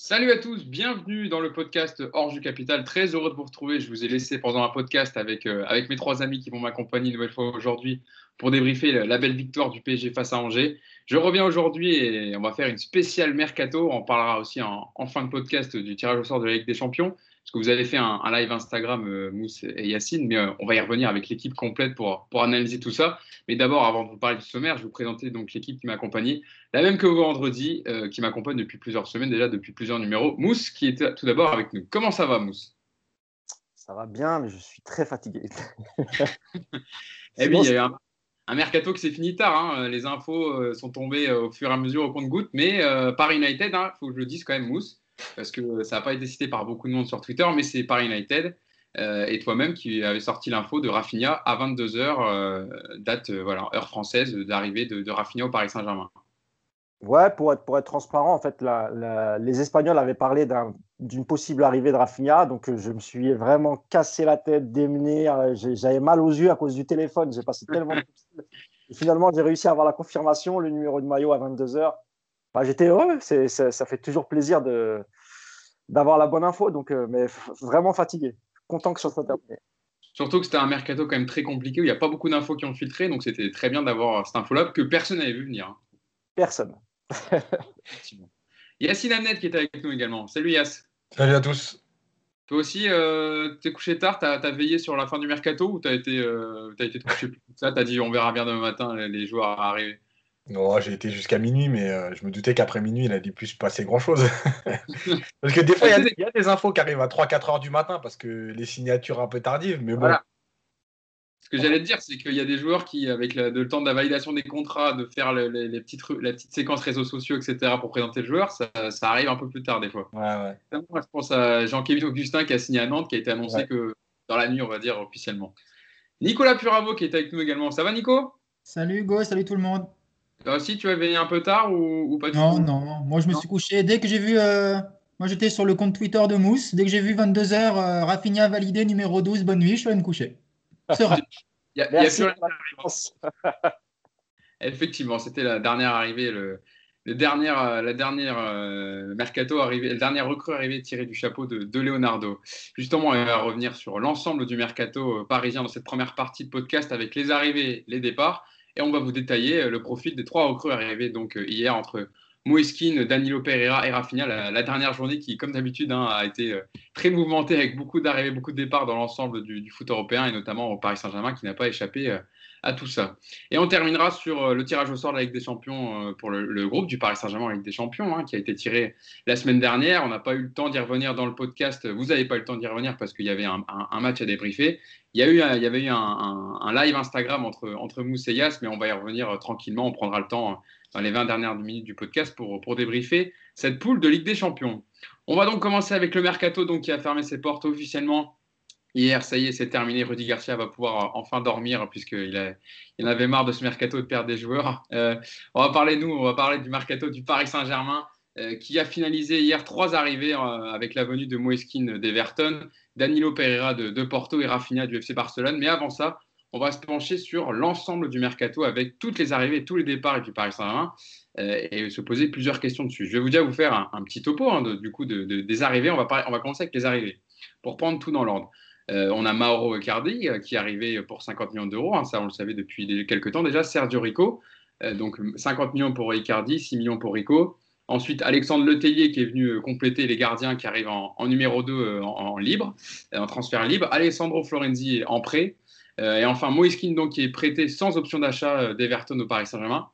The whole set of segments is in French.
Salut à tous, bienvenue dans le podcast Hors du Capital. Très heureux de vous retrouver. Je vous ai laissé pendant un podcast avec, euh, mes trois amis qui vont m'accompagner une nouvelle fois aujourd'hui pour débriefer la, belle victoire du PSG face à Angers. Je reviens aujourd'hui et on va faire une spéciale mercato. On parlera aussi en fin de podcast du tirage au sort de la Ligue des Champions parce que vous avez fait un, live Instagram, euh, Mousse et Yacine, mais euh, on va y revenir avec l'équipe complète pour, pour analyser tout ça. Mais d'abord, avant de vous parler du sommaire, je vais vous présenter donc l'équipe qui m'a accompagné, la même que vendredi, euh, qui m'accompagne depuis plusieurs semaines, déjà depuis plusieurs numéros. Mousse, qui est tout d'abord avec nous. Comment ça va, Mousse? Ça va bien, mais je suis très fatigué. eh bien, il y a eu un, mercato qui s'est fini tard. Hein. Les infos sont tombées au fur et à mesure au compte-goutte, mais par United, il hein, faut que je le dise quand même, Mousse parce que ça n'a pas été cité par beaucoup de monde sur Twitter, mais c'est Paris United euh, et toi-même qui avait sorti l'info de Rafinha à 22h, euh, date, euh, voilà, heure française d'arrivée de, de, Rafinha au Paris Saint-Germain. Ouais, pour être, pour être transparent, en fait, les Espagnols avaient parlé d'une possible arrivée de Rafinha, donc je me suis vraiment cassé la tête, démené, j'avais mal aux yeux à cause du téléphone, j'ai passé tellement de et Finalement, j'ai réussi à avoir la confirmation, le numéro de maillot à 22h. J'étais heureux, ça, fait toujours plaisir d'avoir la bonne info, donc, euh, mais vraiment fatigué. Content que ce soit terminé. Surtout que c'était un mercato quand même très compliqué où il n'y a pas beaucoup d'infos qui ont filtré, donc c'était très bien d'avoir cette info-là que personne n'avait vu venir. Hein. Personne. Yacine Amnet qui est avec nous également. Salut Yass. Salut à tous. Toi aussi, euh, t'es couché tard, t'as as veillé sur la fin du mercato ou t'as été, euh, as été couché plus ça? T'as dit on verra bien demain matin les joueurs arriver non, j'ai été jusqu'à minuit, mais euh, je me doutais qu'après minuit, il n'allait plus se passer grand-chose. parce que des fois, il y, a des infos qui arrivent à 3-4 heures du matin parce que les signatures un peu tardives, mais bon. Voilà. Ce que j'allais te dire, c'est qu'il y a des joueurs qui, avec le, temps de la validation des contrats, de faire les petites, la petite séquence réseaux sociaux, etc., pour présenter le joueur, ça, arrive un peu plus tard des fois. Ouais, ouais. Moi, je pense à Jean-Kévin Augustin qui a signé à Nantes, qui a été annoncé que dans la nuit, on va dire officiellement. Nicolas Puravo qui est avec nous également. Ça va, Nico? Salut Hugo, salut tout le monde. Toi aussi, tu as veillé un peu tard ou, pas du non, tout Non, non. Moi, je me suis couché dès que j'ai vu. Euh, moi, j'étais sur le compte Twitter de Mousse. Dès que j'ai vu 22h, euh, Rafinha validé, numéro 12, bonne nuit, je suis allé me coucher. Il y a, Merci Effectivement, c'était la dernière arrivée, le, le dernier, euh, la dernière mercato arrivé, la dernière recrue arrivée tirée du chapeau de, de, Leonardo. Justement, on va revenir sur l'ensemble du mercato parisien dans cette première partie de podcast avec les arrivées, les départs. Et on va vous détailler euh, le profil des trois recrues arrivées donc, euh, hier entre Moeskin, Danilo Pereira et Rafinha, la, dernière journée qui, comme d'habitude, hein, a été euh, très mouvementée avec beaucoup d'arrivées, beaucoup de départs dans l'ensemble du, foot européen et notamment au Paris Saint-Germain qui n'a pas échappé à tout ça. Et on terminera sur le tirage au sort de la Ligue des Champions pour le, groupe du Paris Saint-Germain Ligue des Champions hein, qui a été tiré la semaine dernière. On n'a pas eu le temps d'y revenir dans le podcast. Vous n'avez pas eu le temps d'y revenir parce qu'il y avait un, match à débriefer. Il y, avait eu un, live Instagram entre, entre Mousse et Yass, mais on va y revenir euh, tranquillement. On prendra le temps euh, dans les 20 dernières minutes du podcast pour, pour débriefer cette poule de Ligue des Champions. On va donc commencer avec le Mercato donc, qui a fermé ses portes officiellement Hier, ça y est, c'est terminé. Rudy Garcia va pouvoir euh, enfin dormir puisqu'il il en avait marre de ce mercato de perdre des joueurs. on va parler, nous, on va parler du mercato du Paris Saint-Germain qui a finalisé hier trois arrivées avec la venue de Moeskin d'Everton Danilo Pereira de, Porto et Rafinha du FC Barcelone. Mais avant ça, on va se pencher sur l'ensemble du mercato avec toutes les arrivées, tous les départs du Paris Saint-Germain euh, et se poser plusieurs questions dessus. Je vais vous déjà vous faire un, petit topo hein, du coup des arrivées. On va, on va commencer avec les arrivées pour prendre tout dans l'ordre. Euh, on a Mauro Icardi euh, qui est arrivé pour 50 millions d'euros, hein, ça on le savait depuis quelques temps déjà. Sergio Rico, donc 50 millions pour Icardi, 6 millions pour Rico. Ensuite, Alexandre Letellier qui est venu euh, compléter les gardiens qui arrivent en, numéro 2 euh, en, libre, euh, en transfert libre. Alessandro Florenzi en prêt. et enfin, Moiskin donc, qui est prêté sans option d'achat d'Everton au Paris Saint-Germain.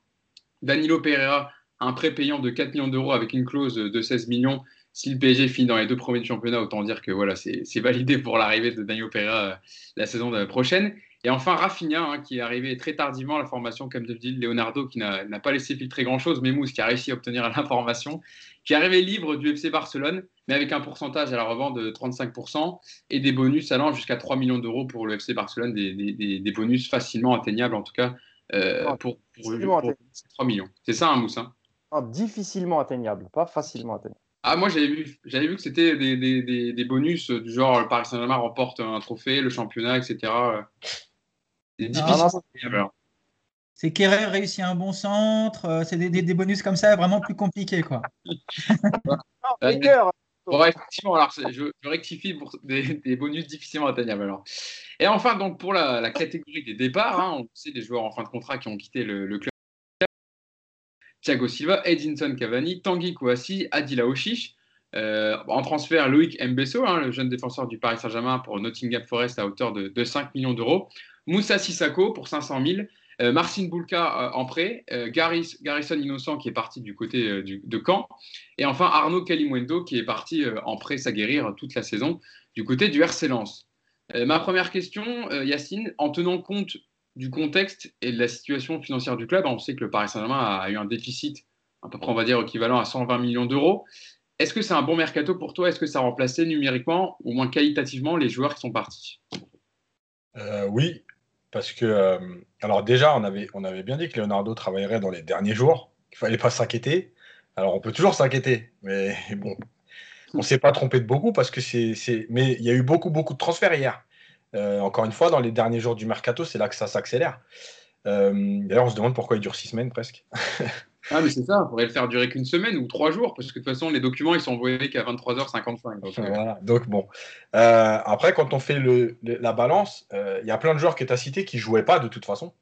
Danilo Pereira, un prêt payant de 4 millions d'euros avec une clause de 16 millions. Si le PSG finit dans les deux premiers du championnat, autant dire que voilà, c'est validé pour l'arrivée de Danilo Pereira la saison prochaine. Et enfin, Rafinha, hein, qui est arrivé très tardivement à la formation, comme dit Leonardo, qui n'a pas laissé filtrer grand-chose, mais Mousse, qui a réussi à obtenir l'information, qui est arrivé libre du FC Barcelone, mais avec un pourcentage à la revente de 35% et des bonus allant jusqu'à 3 millions d'euros pour le FC Barcelone, des, bonus facilement atteignables, en tout cas, euh, ah, pour, 3 millions. C'est ça, un hein, Mousse hein? Ah, Difficilement atteignable, pas facilement atteignable. Ah, moi, j'avais vu, j'avais vu que c'était des, bonus du genre le Paris Saint-Germain remporte un trophée, le championnat, etc. C'est difficile. C'est Kerrer réussit un bon centre, euh, c'est des, bonus comme ça vraiment plus compliqués. Quoi. Bon, effectivement, alors je, rectifie pour des, bonus difficilement atteignables. Alors. Et enfin, donc pour la, catégorie des départs, hein, on sait des joueurs en fin de contrat qui ont quitté le, club. Thiago Silva, Edinson Cavani, Tanguy Kouassi, Adila Oshish. Euh, en transfert, Loïc Mbesso, hein, le jeune défenseur du Paris Saint-Germain pour Nottingham Forest à hauteur de, de 5 millions d'euros. Moussa Sissako pour 500 000. Euh, Marcin Boulka euh, en prêt, euh, Garrison Innocent qui est parti du côté de Caen, et enfin Arnaud Kalimwendo qui est parti en prêt s'aguerrir toute la saison du côté du RC Lens. ma première question, Yacine, en tenant compte du contexte et de la situation financière du club, on sait que le Paris Saint-Germain a eu un déficit à peu près, on va dire, équivalent à 120 millions d'euros. Est-ce que c'est un bon mercato pour toi? Est-ce que ça a remplacé numériquement, au moins qualitativement, les joueurs qui sont partis? Oui, parce que, euh, alors déjà, on avait, on avait bien dit que Leonardo travaillerait dans les derniers jours, qu'il ne fallait pas s'inquiéter. Alors, on peut toujours s'inquiéter, mais bon, on ne s'est pas trompé de beaucoup parce que c'est. Mais il y a eu beaucoup, beaucoup de transferts hier. Euh, encore une fois, dans les derniers jours du mercato, c'est là que ça s'accélère. Euh, d'ailleurs, on se demande pourquoi il dure six semaines presque. Ah, mais c'est ça, on pourrait le faire durer qu'une semaine ou trois jours, parce que de toute façon, les documents, ils sont envoyés qu'à 23h55. Donc, voilà. donc bon. Euh, après, quand on fait le, la balance, il y a plein de joueurs que tu as cités qui ne jouaient pas de toute façon.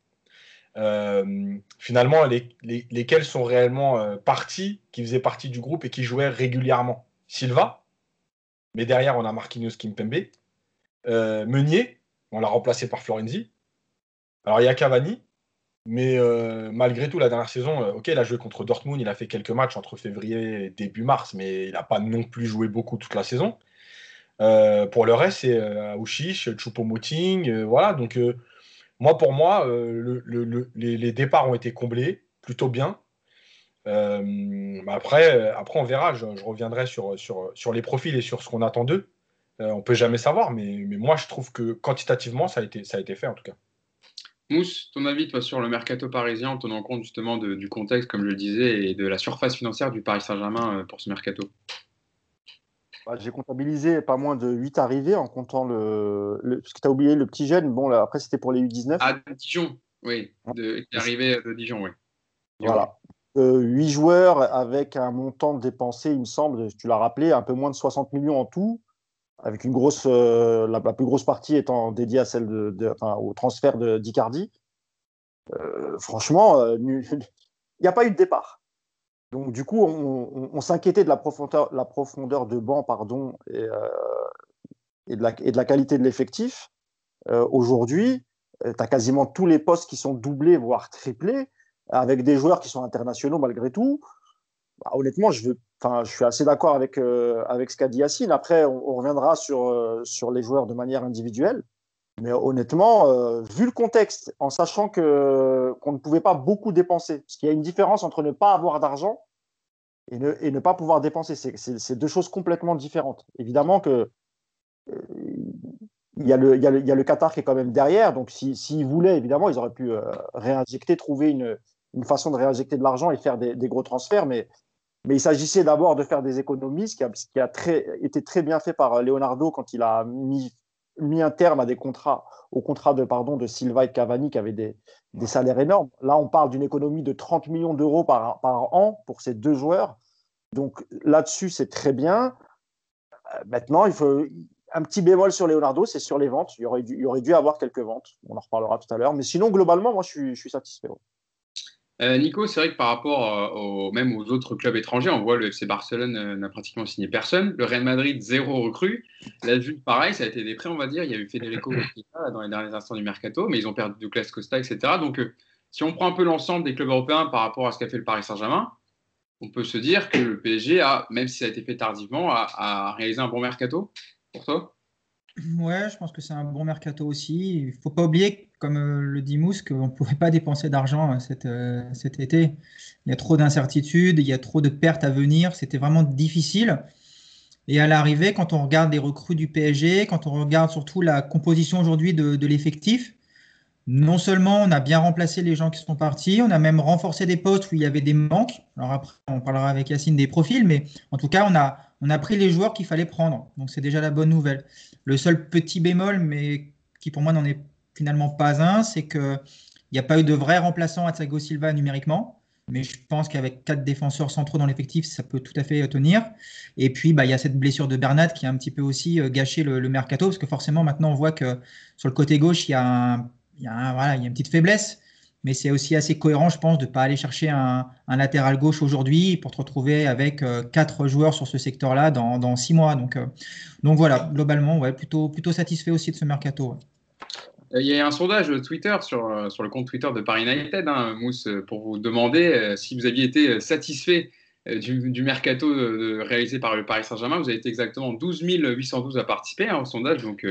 Finalement, les, lesquels sont réellement partis, qui faisaient partie du groupe et qui jouaient régulièrement Silva, mais derrière, on a Marquinhos Kimpembe. Meunier, on l'a remplacé par Florenzi. Alors, il y a Cavani, mais euh, malgré tout, la dernière saison, euh, il a joué contre Dortmund, il a fait quelques matchs entre février et début mars, mais il n'a pas non plus joué beaucoup toute la saison. Euh, pour le reste, c'est Aouchiche, Choupo-Moting, voilà. Donc, moi, pour moi, les, départs ont été comblés plutôt bien. après, après, on verra. Je, reviendrai sur, les profils et sur ce qu'on attend d'eux. On peut jamais savoir, mais, mais, moi, je trouve que quantitativement, ça a été, ça a été fait en tout cas. Mousse, ton avis toi, sur le mercato parisien en tenant compte justement du contexte, comme je le disais, et de la surface financière du Paris Saint-Germain euh, pour ce mercato? Bah, J'ai comptabilisé pas moins de 8 arrivées en comptant le. parce que tu as oublié le petit jeune, bon, là, après c'était pour les U19. Ah, Dijon, oui, de, arrivé de Dijon, oui. Voilà. Euh, 8 joueurs avec un montant dépensé, il me semble, tu l'as rappelé, un peu moins de 60 millions en tout avec une grosse, euh, la, plus grosse partie étant dédiée à celle de, au transfert de d'Icardi. Euh, franchement, euh, il n'y a pas eu de départ. Donc du coup, on, s'inquiétait de la profondeur, la profondeur de banc, pardon, et, et, de, la, et de la qualité de l'effectif. Aujourd'hui, tu as quasiment tous les postes qui sont doublés, voire triplés, avec des joueurs qui sont internationaux malgré tout. Bah, honnêtement, je veux je suis assez d'accord avec, euh, avec ce qu'a dit Yacine. Après, on, reviendra sur, euh, sur les joueurs de manière individuelle. Mais honnêtement, euh, vu le contexte, en sachant que, qu'on ne pouvait pas beaucoup dépenser, parce qu'il y a une différence entre ne pas avoir d'argent et ne, et ne pas pouvoir dépenser. C'est, deux choses complètement différentes. Évidemment que il y, a le, y y, a le, Qatar qui est quand même derrière. Donc, s'ils voulaient, évidemment, ils auraient pu réinjecter, trouver une, une, façon de réinjecter de l'argent et faire des, des gros transferts. Mais mais il s'agissait d'abord de faire des économies, ce qui a, qui a très, été très bien fait par Leonardo quand il a mis, mis un terme à des contrats, au contrat de, pardon, de Silva et Cavani qui avaient des, des salaires énormes. Là, on parle d'une économie de 30 millions d'euros par, par an pour ces deux joueurs. Donc là-dessus, c'est très bien. Euh, maintenant, il faut un petit bémol sur Leonardo, c'est sur les ventes. Il y, aurait dû, il aurait dû avoir quelques ventes. On en reparlera tout à l'heure. Mais sinon, globalement, moi, je suis, je suis satisfait. Euh, Nico, c'est vrai que par rapport euh, même aux autres clubs étrangers, on voit le FC Barcelone euh, n'a pratiquement signé personne. Le Real Madrid, zéro recrue. La Juve, pareil, ça a été des prêts, on va dire. Il y a eu Federico dans les derniers instants du mercato, mais ils ont perdu Douglas Costa, etc. Donc, si on prend un peu l'ensemble des clubs européens par rapport à ce qu'a fait le Paris Saint-Germain, on peut se dire que le PSG a, même si ça a été fait tardivement, a réalisé un bon mercato pour toi? Ouais, je pense que c'est un bon mercato aussi. Il ne faut pas oublier, comme euh, le dit Mousse, qu'on ne pouvait pas dépenser d'argent euh, euh, cet, été. Il y a trop d'incertitudes, il y a trop de pertes à venir. C'était vraiment difficile. Et à l'arrivée, quand on regarde les recrues du PSG, quand on regarde surtout la composition aujourd'hui de, de l'effectif, non seulement on a bien remplacé les gens qui sont partis, on a même renforcé des postes où il y avait des manques. Alors après, on parlera avec Yacine des profils, mais en tout cas, on a, on a pris les joueurs qu'il fallait prendre. Donc c'est déjà la bonne nouvelle. Le seul petit bémol, mais qui pour moi n'en est finalement pas un, c'est qu'il n'y a pas eu de vrai remplaçant à Thiago Silva numériquement. mais je pense qu'avec quatre défenseurs centraux dans l'effectif, ça peut tout à fait tenir. Et puis, bah, il y a cette blessure de Bernat qui a un petit peu aussi gâché le, mercato, parce que forcément, maintenant, on voit que sur le côté gauche, il y a une petite faiblesse mais c'est aussi assez cohérent, je pense, de ne pas aller chercher un, latéral gauche aujourd'hui pour te retrouver avec euh, quatre joueurs sur ce secteur-là dans, six mois. Donc, euh, donc voilà, globalement, ouais, plutôt, plutôt satisfait aussi de ce mercato. Euh, il y a un sondage Twitter sur, sur le compte Twitter de Paris United, hein, Mousse, pour vous demander si vous aviez été satisfait du, mercato réalisé par le Paris Saint-Germain. Vous avez été exactement 12 812 à participer hein, au sondage, donc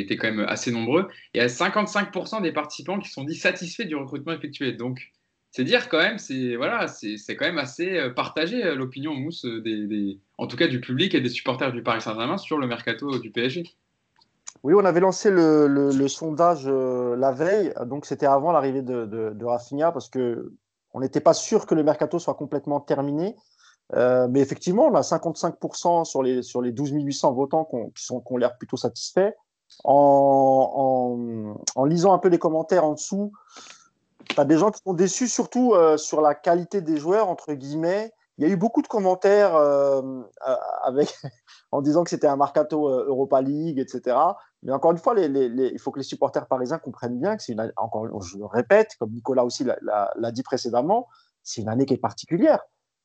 été quand même assez nombreux. Et à 55% des participants qui sont dit satisfaits du recrutement effectué. Donc, c'est dire quand même, c'est voilà, c'est quand même assez euh, partagé euh, l'opinion mousse euh, en tout cas du public et des supporters du Paris Saint-Germain sur le mercato du PSG. Oui, on avait lancé le, sondage la veille, donc c'était avant l'arrivée de, de, Rafinha parce que on n'était pas sûr que le mercato soit complètement terminé. mais effectivement, on a 55% sur les, sur les 12 800 votants qui, qui ont l'air plutôt satisfaits en, lisant un peu les commentaires en dessous, tu as des gens qui sont déçus, surtout euh, sur la qualité des joueurs, entre guillemets. Il y a eu beaucoup de commentaires euh, euh, avec, en disant que c'était un Marcato Europa League, etc. Mais encore une fois, il faut que les supporters parisiens comprennent bien que c'est une encore, je le répète, comme Nicolas aussi l'a dit précédemment, c'est une année qui est particulière.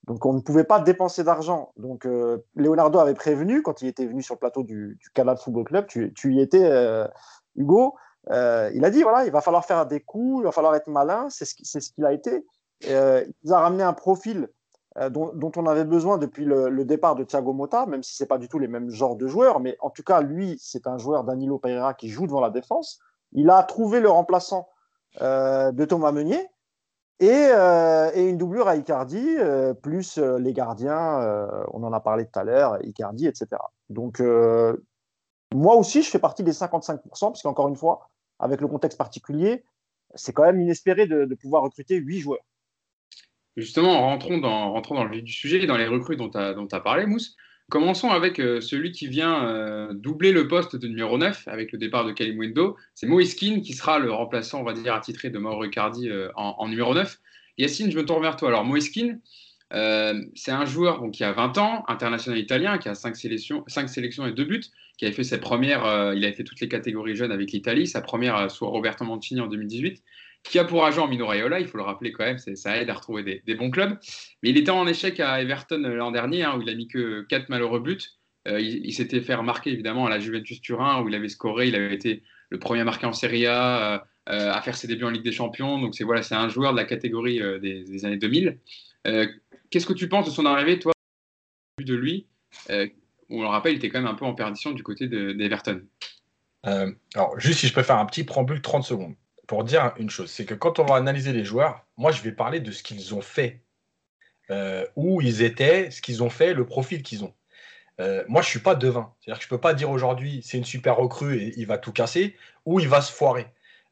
Donc on ne pouvait pas dépenser d'argent. Donc euh, Leonardo avait prévenu quand il était venu sur le plateau du, du Canal Football Club, tu, y étais, euh, Hugo. Euh, il a dit voilà, il va falloir faire des coups, il va falloir être malin. C'est ce, ce qu'il a été. il nous a ramené un profil dont, on avait besoin depuis le, départ de Thiago Motta, même si c'est pas du tout les mêmes genres de joueurs, mais en tout cas lui, c'est un joueur Danilo Pereira qui joue devant la défense. Il a trouvé le remplaçant de Thomas Meunier. Euh, et, une doublure à Icardi, euh, plus euh, les gardiens, on en a parlé tout à l'heure, Icardi, etc. Donc, moi aussi, je fais partie des 55%, parce qu'encore une fois, avec le contexte particulier, c'est quand même inespéré de, pouvoir recruter 8 joueurs. Justement, dans, rentrons dans le vif du sujet, dans les recrues dont tu as, parlé, Mousse. Commençons avec celui qui vient doubler le poste de numéro 9 avec le départ de Kalimwendo. C'est Moïse qui sera le remplaçant, on va dire, attitré de Mauro Icardi en, numéro 9. Yacine, je me tourne vers toi. Alors, Moïse c'est un joueur qui a 20 ans, international italien, qui a 5 sélections, 5 sélections et 2 buts, qui avait fait ses premières, il a fait toutes les catégories jeunes avec l'Italie, sa première sous Roberto Mancini en 2018 qui a pour agent Mino Raiola, il faut le rappeler quand même, ça aide à retrouver des, bons clubs. Mais il était en échec à Everton euh, l'an dernier, hein, où il a mis que 4 malheureux buts. Euh, il, s'était fait remarquer évidemment à la Juventus Turin, où il avait scoré, il avait été le premier à marquer en Serie A, euh, à faire ses débuts en Ligue des Champions. Donc c'est voilà, un joueur de la catégorie des, années 2000. Qu'est-ce que tu penses de son arrivée, toi, de lui? On le rappelle, il était quand même un peu en perdition du côté d'Everton. alors, juste si je peux faire un petit préambule 30 secondes pour dire une chose, c'est que quand on va analyser les joueurs, moi je vais parler de ce qu'ils ont fait, euh, où ils étaient, ce qu'ils ont fait, le profil qu'ils ont. Euh, moi je suis pas devin, c'est-à-dire que je peux pas dire aujourd'hui c'est une super recrue et il va tout casser, ou il va se foirer.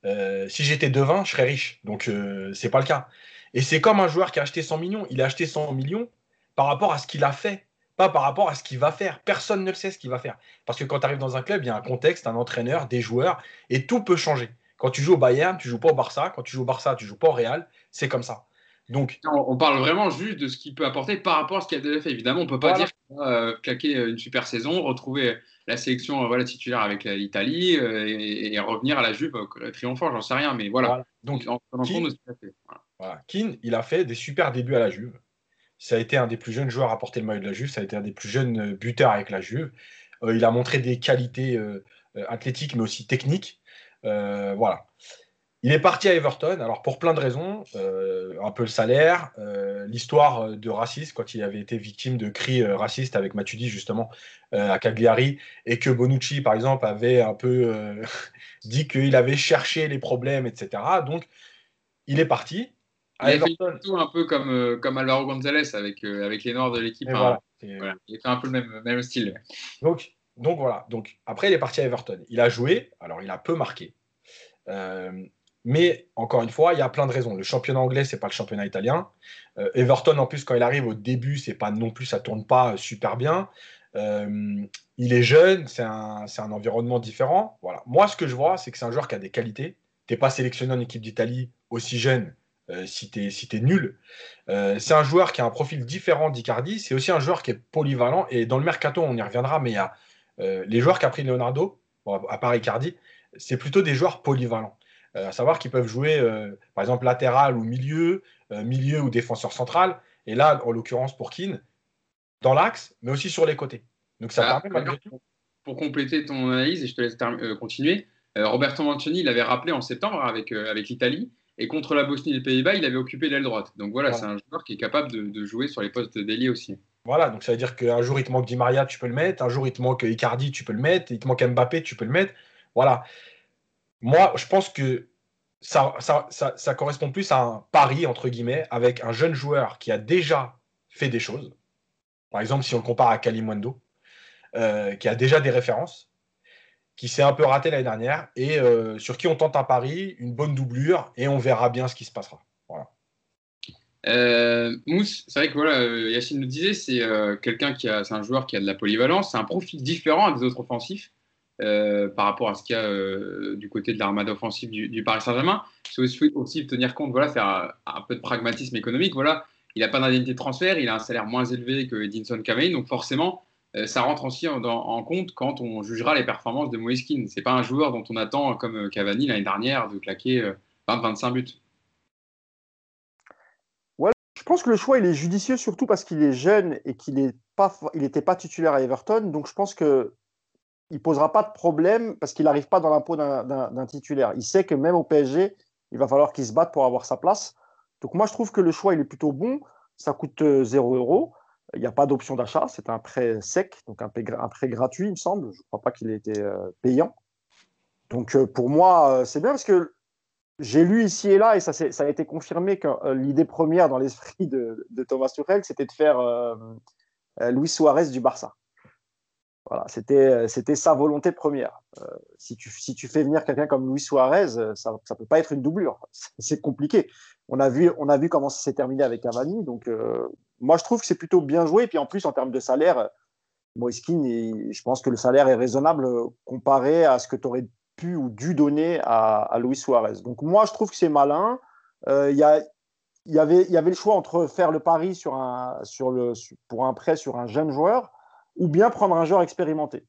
Euh, si j'étais devin, je serais riche, donc c'est pas le cas. Et c'est comme un joueur qui a acheté 100 millions, il a acheté 100 millions par rapport à ce qu'il a fait, pas par rapport à ce qu'il va faire. Personne ne le sait ce qu'il va faire. Parce que quand tu arrives dans un club, il y a un contexte, un entraîneur, des joueurs, et tout peut changer. Quand tu joues au Bayern, tu joues pas au Barça. Quand tu joues au Barça, tu joues pas au Real. C'est comme ça. Donc, on parle vraiment juste de ce qu'il peut apporter par rapport à ce qu'il a déjà fait. Évidemment, on ne peut pas dire qu'il va euh, claquer une super saison, retrouver la sélection euh, voilà, titulaire avec l'Italie euh, et, revenir à la Juve triomphant, j'en sais rien. Mais voilà. Donc, en compte de ce qu'il a fait. Voilà. Keane, il a fait des super débuts à la Juve. Ça a été un des plus jeunes joueurs à porter le maillot de la Juve. Ça a été un des plus jeunes buteurs avec la Juve. il a montré des qualités athlétiques, mais aussi techniques. Euh, voilà. Il est parti à Everton, alors pour plein de raisons, euh, un peu le salaire, euh, l'histoire de racisme, quand il avait été victime de cris racistes avec Matuidi justement à Cagliari, et que Bonucci par exemple avait un peu dit qu'il avait cherché les problèmes, etc. Donc il est parti. À il Everton. fait tout un peu comme, comme Alvaro González avec, avec les Noirs de l'équipe. Hein. Voilà. Il fait un peu le même, même style. Donc donc voilà. Donc après, il est parti à Everton. Il a joué. Alors il a peu marqué. Euh, mais encore une fois, il y a plein de raisons. Le championnat anglais, c'est pas le championnat italien. Euh, Everton, en plus, quand il arrive au début, c'est pas non plus, ça tourne pas super bien. Euh, il est jeune, c'est un, environnement différent. Voilà. Moi, ce que je vois, c'est que c'est un joueur qui a des qualités. Tu n'es pas sélectionné en équipe d'Italie aussi jeune, si tu es, nul. c'est un joueur qui a un profil différent d'Icardi. C'est aussi un joueur qui est polyvalent. Et dans le mercato, on y reviendra, mais il y a les joueurs qu'a pris Leonardo, à part Icardi, c'est plutôt des joueurs polyvalents. à savoir qu'ils peuvent jouer, par exemple, latéral ou milieu, milieu ou défenseur central. Et là, en l'occurrence, pour Keane, dans l'axe, mais aussi sur les côtés. Donc ça ah, permet Pour compléter ton analyse, et je te laisse euh, continuer, euh, Roberto Mancini l'avait rappelé en septembre avec, euh, avec l'Italie, et contre la Bosnie et les Pays-Bas, il avait occupé l'aile droite. Donc voilà, c'est un joueur qui est capable de, jouer sur les postes d'ailier aussi. Voilà, donc ça veut dire qu'un jour il te manque Di Maria, tu peux le mettre, un jour il te manque Icardi, tu peux le mettre, il te manque Mbappé, tu peux le mettre. Voilà. Moi, je pense que ça, correspond plus à un pari, entre guillemets, avec un jeune joueur qui a déjà fait des choses. Par exemple, si on compare à Kalimundo, euh, qui a déjà des références, qui s'est un peu raté l'année dernière, et euh, sur qui on tente un pari, une bonne doublure, et on verra bien ce qui se passera. Euh, Mousse, c'est vrai que voilà, Yacine nous disait, c'est quelqu'un qui a, c'est un joueur qui a de la polyvalence, c'est un profil différent des autres offensifs par rapport à ce qu'il y a du côté de l'armada offensive du, Paris Saint-Germain. C'est aussi, aussi tenir compte, voilà, faire un, peu de pragmatisme économique. Voilà, il n'a pas d'indemnité de transfert, il a un salaire moins élevé que Edinson Cavani, donc forcément, euh, ça rentre aussi en, compte quand on jugera les performances de Moiskin. Ce n'est pas un joueur dont on attend, comme euh, Cavani l'année dernière, de claquer 20-25 euh, buts. Pense que le choix il est judicieux surtout parce qu'il est jeune et qu'il n'était pas, pas titulaire à Everton. Donc je pense que il posera pas de problème parce qu'il n'arrive pas dans l'impôt d'un titulaire. Il sait que même au PSG, il va falloir qu'il se batte pour avoir sa place. Donc moi, je trouve que le choix, il est plutôt bon. Ça coûte 0 euh, euros. Il n'y a pas d'option d'achat. C'est un prêt sec, donc un prêt, gratuit, il me semble. Je ne crois pas qu'il ait été euh, payant. Donc euh, pour moi, c'est bien parce que j'ai lu ici et là, et ça, ça a été confirmé que l'idée première dans l'esprit de, Thomas Tuchel, c'était de faire Luis Suarez du Barça. Voilà, c'était, c'était sa volonté première. si, tu, si tu fais venir quelqu'un comme Luis Suarez, ça ne peut pas être une doublure. C'est compliqué on a vu, on a vu comment ça s'est terminé avec Cavani. Donc, euh, moi, je trouve que c'est plutôt bien joué. Et puis, en plus, en termes de salaire, Moiskin, je pense que le salaire est raisonnable comparé à ce que tu aurais pu ou dû donner à, Luis Suarez. Donc, moi, je trouve que c'est malin. Euh, il y, avait, y avait le choix entre faire le pari sur un, sur le, pour un prêt sur un jeune joueur ou bien prendre un joueur expérimenté.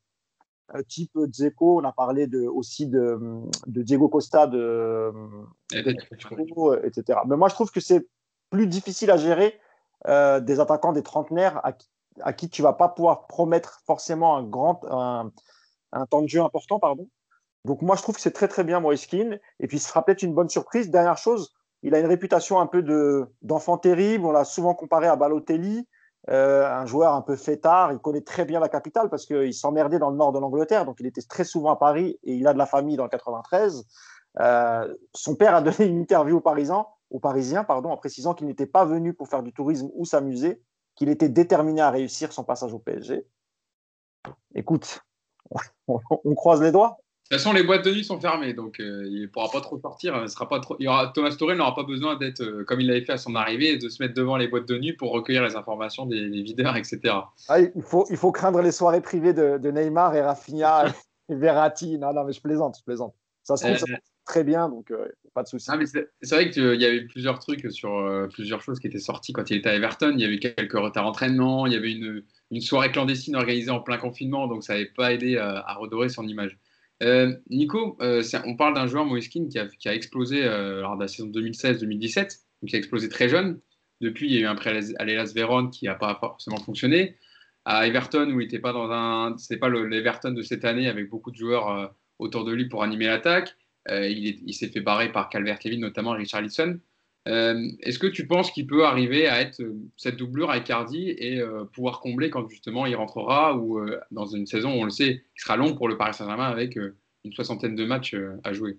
Euh, type Dzeko, on a parlé de, aussi de, de, Diego Costa, de, etc. Mais moi, je trouve que c'est plus difficile à gérer euh, des attaquants des trentenaires à, à qui tu vas pas pouvoir promettre forcément un grand un, un, temps de jeu important, pardon. Donc moi, je trouve que c'est très très bien Moiskin. Et puis, ce sera peut-être une bonne surprise. Dernière chose, il a une réputation un peu de d'enfant terrible. On l'a souvent comparé à Balotelli. Euh, un joueur un peu fêtard. Il connaît très bien la capitale parce qu'il s'emmerdait dans le nord de l'Angleterre, donc il était très souvent à Paris et il a de la famille dans le 93. Euh, son père a donné une interview aux Parisiens, aux Parisiens pardon, en précisant qu'il n'était pas venu pour faire du tourisme ou s'amuser, qu'il était déterminé à réussir son passage au PSG. Écoute, on croise les doigts. De toute façon, les boîtes de nuit sont fermées, donc euh, il ne pourra pas trop sortir. sera pas trop... il y aura... Thomas Torel n'aura pas besoin d'être, euh, comme il l'avait fait à son arrivée, de se mettre devant les boîtes de nuit pour recueillir les informations des, videurs, etc. Ah, il, faut, il faut craindre les soirées privées de, Neymar et Rafinha et Verratti. Non, non, mais je plaisante, je plaisante. Ça se trouve, ça euh, très bien, donc pas de souci. c'est vrai qu'il y avait plusieurs trucs sur plusieurs choses qui étaient sorties quand il était à Everton. Il y avait quelques retards d'entraînement, il y avait une, une, soirée clandestine organisée en plein confinement, donc ça n'avait pas aidé à redorer son image. Euh, Nico, euh, on parle d'un joueur Moiskin qui a, qui a explosé euh, lors de la saison 2016-2017, qui a explosé très jeune. Depuis, il y a eu un prêt à l'Elas Vérone qui n'a pas forcément fonctionné. À Everton, où il n'était pas dans un, c'était pas l'Everton de cette année avec beaucoup de joueurs autour de lui pour animer l'attaque. il, s'est fait barrer par Calvert-Lewin, notamment Richard. Euh, est-ce que tu penses qu'il peut arriver à être euh, cette doublure avec Cardi et euh, pouvoir combler quand justement il rentrera ou dans une saison, on le sait, qui sera long pour le Paris Saint-Germain avec une soixantaine de matchs à jouer?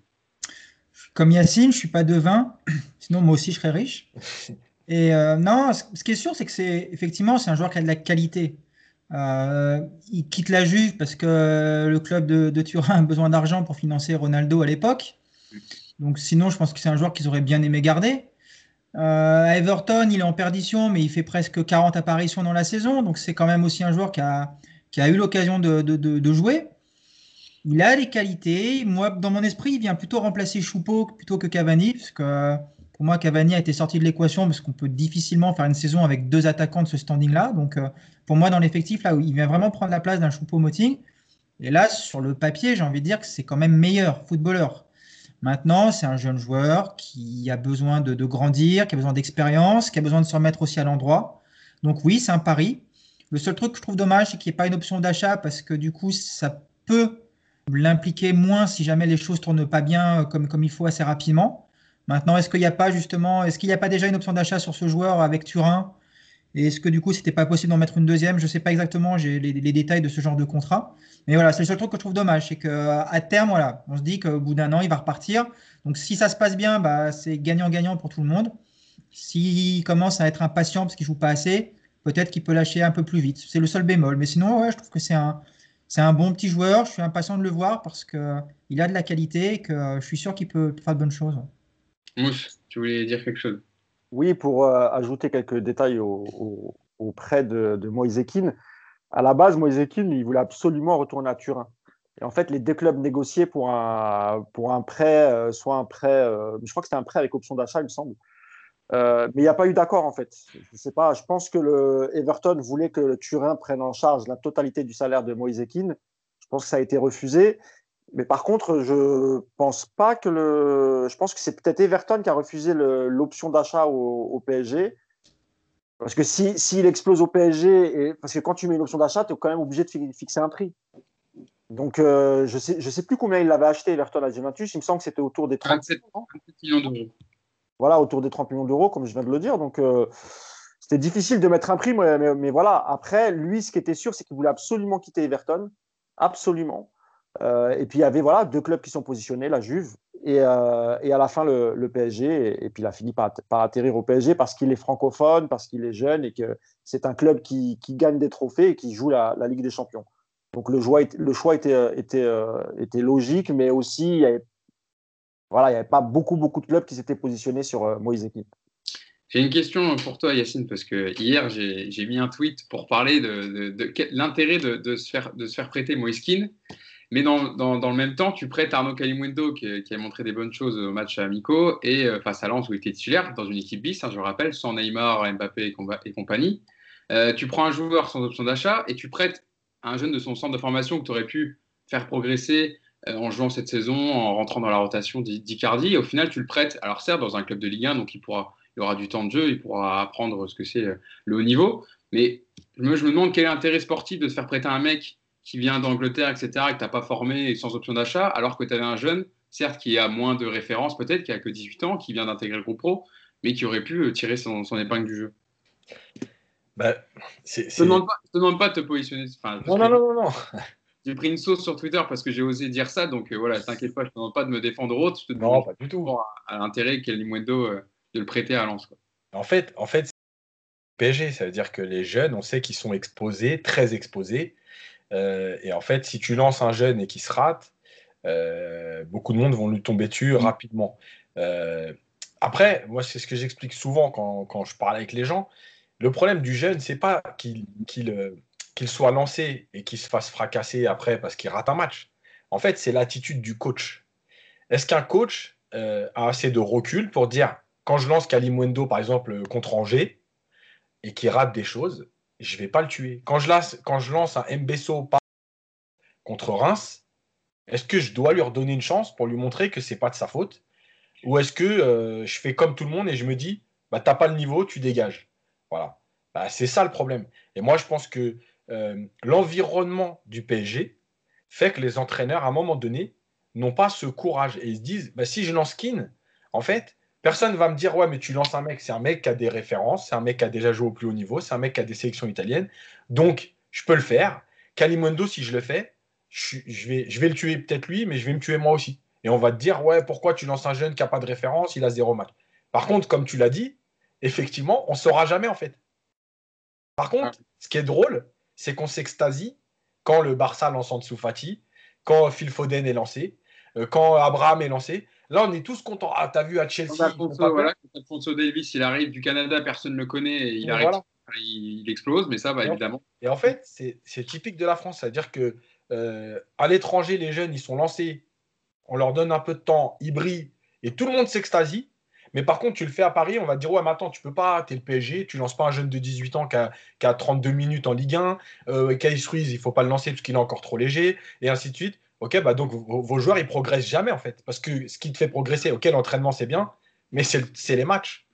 Comme Yacine, je ne suis pas devin, sinon moi aussi je serais riche. Et non, ce qui est sûr, c'est que c'est effectivement c'est un joueur qui a de la qualité. il quitte la Juve parce que le club de, de Turin a besoin d'argent pour financer Ronaldo à l'époque. Donc sinon, je pense que c'est un joueur qu'ils auraient bien aimé garder. Euh, à Everton, il est en perdition, mais il fait presque 40 apparitions dans la saison. Donc c'est quand même aussi un joueur qui a, eu l'occasion de, jouer. Il a les qualités. Moi, dans mon esprit, il vient plutôt remplacer Choupeau plutôt que Cavani, parce que Pour moi, Cavani a été sorti de l'équation parce qu'on peut difficilement faire une saison avec deux attaquants de ce standing-là. Donc, euh, pour moi, dans l'effectif, là, il vient vraiment prendre la place d'un Choupo-Moting. Et là, sur le papier, j'ai envie de dire que c'est quand même meilleur footballeur. Maintenant, c'est un jeune joueur qui a besoin de, grandir, qui a besoin d'expérience, qui a besoin de se remettre aussi à l'endroit. Donc oui, c'est un pari. Le seul truc que je trouve dommage, c'est qu'il n'y ait pas une option d'achat parce que du coup, ça peut l'impliquer moins si jamais les choses tournent pas bien comme, comme il faut assez rapidement. Maintenant, est-ce qu'il n'y a pas justement, est-ce qu'il n'y a pas déjà une option d'achat sur ce joueur avec Turin est-ce que du coup, c'était pas possible d'en mettre une deuxième? Je ne sais pas exactement, j'ai les, détails de ce genre de contrat. Mais voilà, c'est le seul truc que je trouve dommage, c'est qu'à terme, voilà, on se dit qu'au bout d'un an, il va repartir. Donc si ça se passe bien, bah, c'est gagnant-gagnant pour tout le monde. S'il commence à être impatient parce qu'il joue pas assez, peut-être qu'il peut lâcher un peu plus vite. C'est le seul bémol. Mais sinon, ouais, je trouve que c'est un, c'est un bon petit joueur. Je suis impatient de le voir parce qu'il a de la qualité et que je suis sûr qu'il peut faire de bonnes choses. Mousse, tu voulais dire quelque chose? Oui, pour euh, ajouter quelques détails au, prêt de, de Moïse Ekin. À la base, Moïse Ekin, il voulait absolument retourner à Turin. Et en fait, les deux clubs négociaient pour un, prêt, euh, soit un prêt, euh, je crois que c'était un prêt avec option d'achat, il me semble. mais il n'y a pas eu d'accord en fait. Je sais pas. Je pense que le Everton voulait que Turin prenne en charge la totalité du salaire de Moïse Ekin. Je pense que ça a été refusé. Mais par contre, je pense pas que le. Je pense que c'est peut-être Everton qui a refusé l'option d'achat au, PSG. Parce que s'il si, explose au PSG, et, parce que quand tu mets une option d'achat, tu es quand même obligé de fixer un prix. Donc, euh, je ne sais, je sais plus combien il l'avait acheté, Everton à Juventus. Il me semble que c'était autour des 37, millions d'euros. Voilà, autour des 30 millions d'euros, comme je viens de le dire. Donc, euh, c'était difficile de mettre un prix, mais, mais, mais, voilà. Après, lui, ce qui était sûr, c'est qu'il voulait absolument quitter Everton. Absolument. Euh, et puis il y avait voilà, deux clubs qui sont positionnés, la Juve et, euh, à la fin le, PSG. Et, puis il a fini par, par atterrir au PSG parce qu'il est francophone, parce qu'il est jeune et que c'est un club qui, gagne des trophées et qui joue la, Ligue des Champions. Donc le choix, le choix était, euh, était logique, mais aussi il n'y avait, pas beaucoup, beaucoup de clubs qui s'étaient positionnés sur Moïse Ekin. J'ai une question pour toi, Yacine, parce que hier, j'ai mis un tweet pour parler de, l'intérêt de, se faire, de se faire prêter Moïse Keane. Mais dans, dans, le même temps, tu prêtes Arnaud Calimundo, qui, a montré des bonnes choses au match amicaux, et euh, face à Lens, où il était titulaire, dans une équipe bis, hein, je rappelle, sans Neymar, Mbappé et, compagnie. Euh, tu prends un joueur sans option d'achat et tu prêtes un jeune de son centre de formation que tu aurais pu faire progresser euh, en jouant cette saison, en rentrant dans la rotation d'Icardi. Et au final, tu le prêtes, alors certes, dans un club de Ligue 1, donc il, pourra, il aura du temps de jeu, il pourra apprendre ce que c'est le haut niveau. Mais je me, je me demande quel est l'intérêt sportif de se faire prêter un mec qui vient d'Angleterre, etc., et que tu n'as pas formé sans option d'achat, alors que tu avais un jeune, certes, qui a moins de références peut-être, qui a que 18 ans, qui vient d'intégrer le groupe pro, mais qui aurait pu euh, tirer son, épingle du jeu. Bah, je ne te, demande pas de te positionner. non, non, non, non, J'ai pris une sauce sur Twitter parce que j'ai osé dire ça, donc euh, voilà, t'inquiète pas, je ne te demande pas de me défendre autre, je te demande non, pas du tout. à, l'intérêt qu'est Limundo euh, de le prêter à Lens. Quoi. En fait, en fait, PSG, ça veut dire que les jeunes, on sait qu'ils sont exposés, très exposés, euh, et en fait, si tu lances un jeune et qu'il se rate, euh, beaucoup de monde vont lui tomber dessus mm. rapidement. Euh, après, moi, c'est ce que j'explique souvent quand, quand, je parle avec les gens. Le problème du jeune, c'est pas qu'il qu'il soit lancé et qu'il se fasse fracasser après parce qu'il rate un match. En fait, c'est l'attitude du coach. Est-ce qu'un coach a assez de recul pour dire, quand je lance Kalimundo, par exemple, contre Angers, et qu'il rate des choses, je vais pas le tuer. Quand je lance, quand je lance un Mbesso contre Reims, est-ce que je dois lui redonner une chance pour lui montrer que c'est pas de sa faute? Ou est-ce que euh, je fais comme tout le monde et je me dis, bah, t'as pas le niveau, tu dégages Voilà. Bah, c'est ça le problème. Et moi, je pense que euh, l'environnement du PSG fait que les entraîneurs, à un moment donné, n'ont pas ce courage et ils se disent, bah, si je lance Kin, en fait, Personne va me dire, ouais, mais tu lances un mec, c'est un mec qui a des références, c'est un mec qui a déjà joué au plus haut niveau, c'est un mec qui a des sélections italiennes. Donc, je peux le faire. Kalimondo, si je le fais, je, vais, le tuer peut-être lui, mais je vais me tuer moi aussi. Et on va te dire, ouais, pourquoi tu lances un jeune qui n'a pas de référence, il a zéro match. Par contre, comme tu l'as dit, effectivement, on ne saura jamais en fait. Par contre, ce qui est drôle, c'est qu'on s'extasie quand le Barça lance en dessous quand Phil Foden est lancé, euh, quand Abraham est lancé. Là, on est tous contents. Ah, t'as vu à Chelsea. Alfonso, Davis, il arrive du Canada, personne ne le connaît, et il, arrive, il, explose, mais ça va évidemment. Et en fait, c'est typique de la France. C'est-à-dire que euh, à l'étranger, les jeunes, ils sont lancés, on leur donne un peu de temps, ils brillent, et tout le monde s'extasie. Mais par contre, tu le fais à Paris, on va te dire Ouais, mais attends, tu peux pas, tu es le PSG, tu lances pas un jeune de 18 ans qui a, 32 minutes en Ligue 1. Euh, Ruiz, il faut pas le lancer parce qu'il est encore trop léger, et ainsi de suite. Ok, bah donc vos, joueurs, ils progressent jamais en fait. Parce que ce qui te fait progresser, ok, l'entraînement, c'est bien, mais c'est les matchs.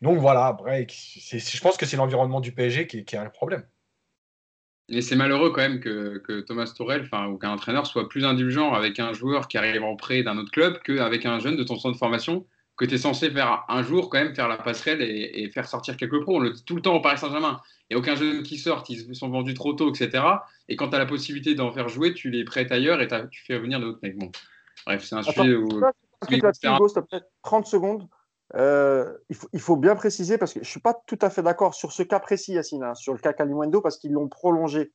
Donc voilà, je pense que c'est l'environnement du PSG qui, a un problème. Et c'est malheureux quand même que, que Thomas Tourel, ou qu'un entraîneur soit plus indulgent avec un joueur qui arrive en prêt d'un autre club qu'avec un jeune de ton centre de formation que tu es censé faire un jour quand même faire la passerelle et, faire sortir quelques pros. On le dit tout le temps au Paris Saint-Germain. Il n'y a aucun jeune qui sort, ils sont vendus trop tôt, etc. Et quand tu as la possibilité d'en faire jouer, tu les prêtes ailleurs et tu fais venir d'autres mecs. Bon. Bref, c'est un sujet où. 30 secondes. Euh, il, faut, bien préciser, parce que je ne suis pas tout à fait d'accord sur ce cas précis, Yacine, hein, sur le cas Kalimundo, parce qu'ils l'ont prolongé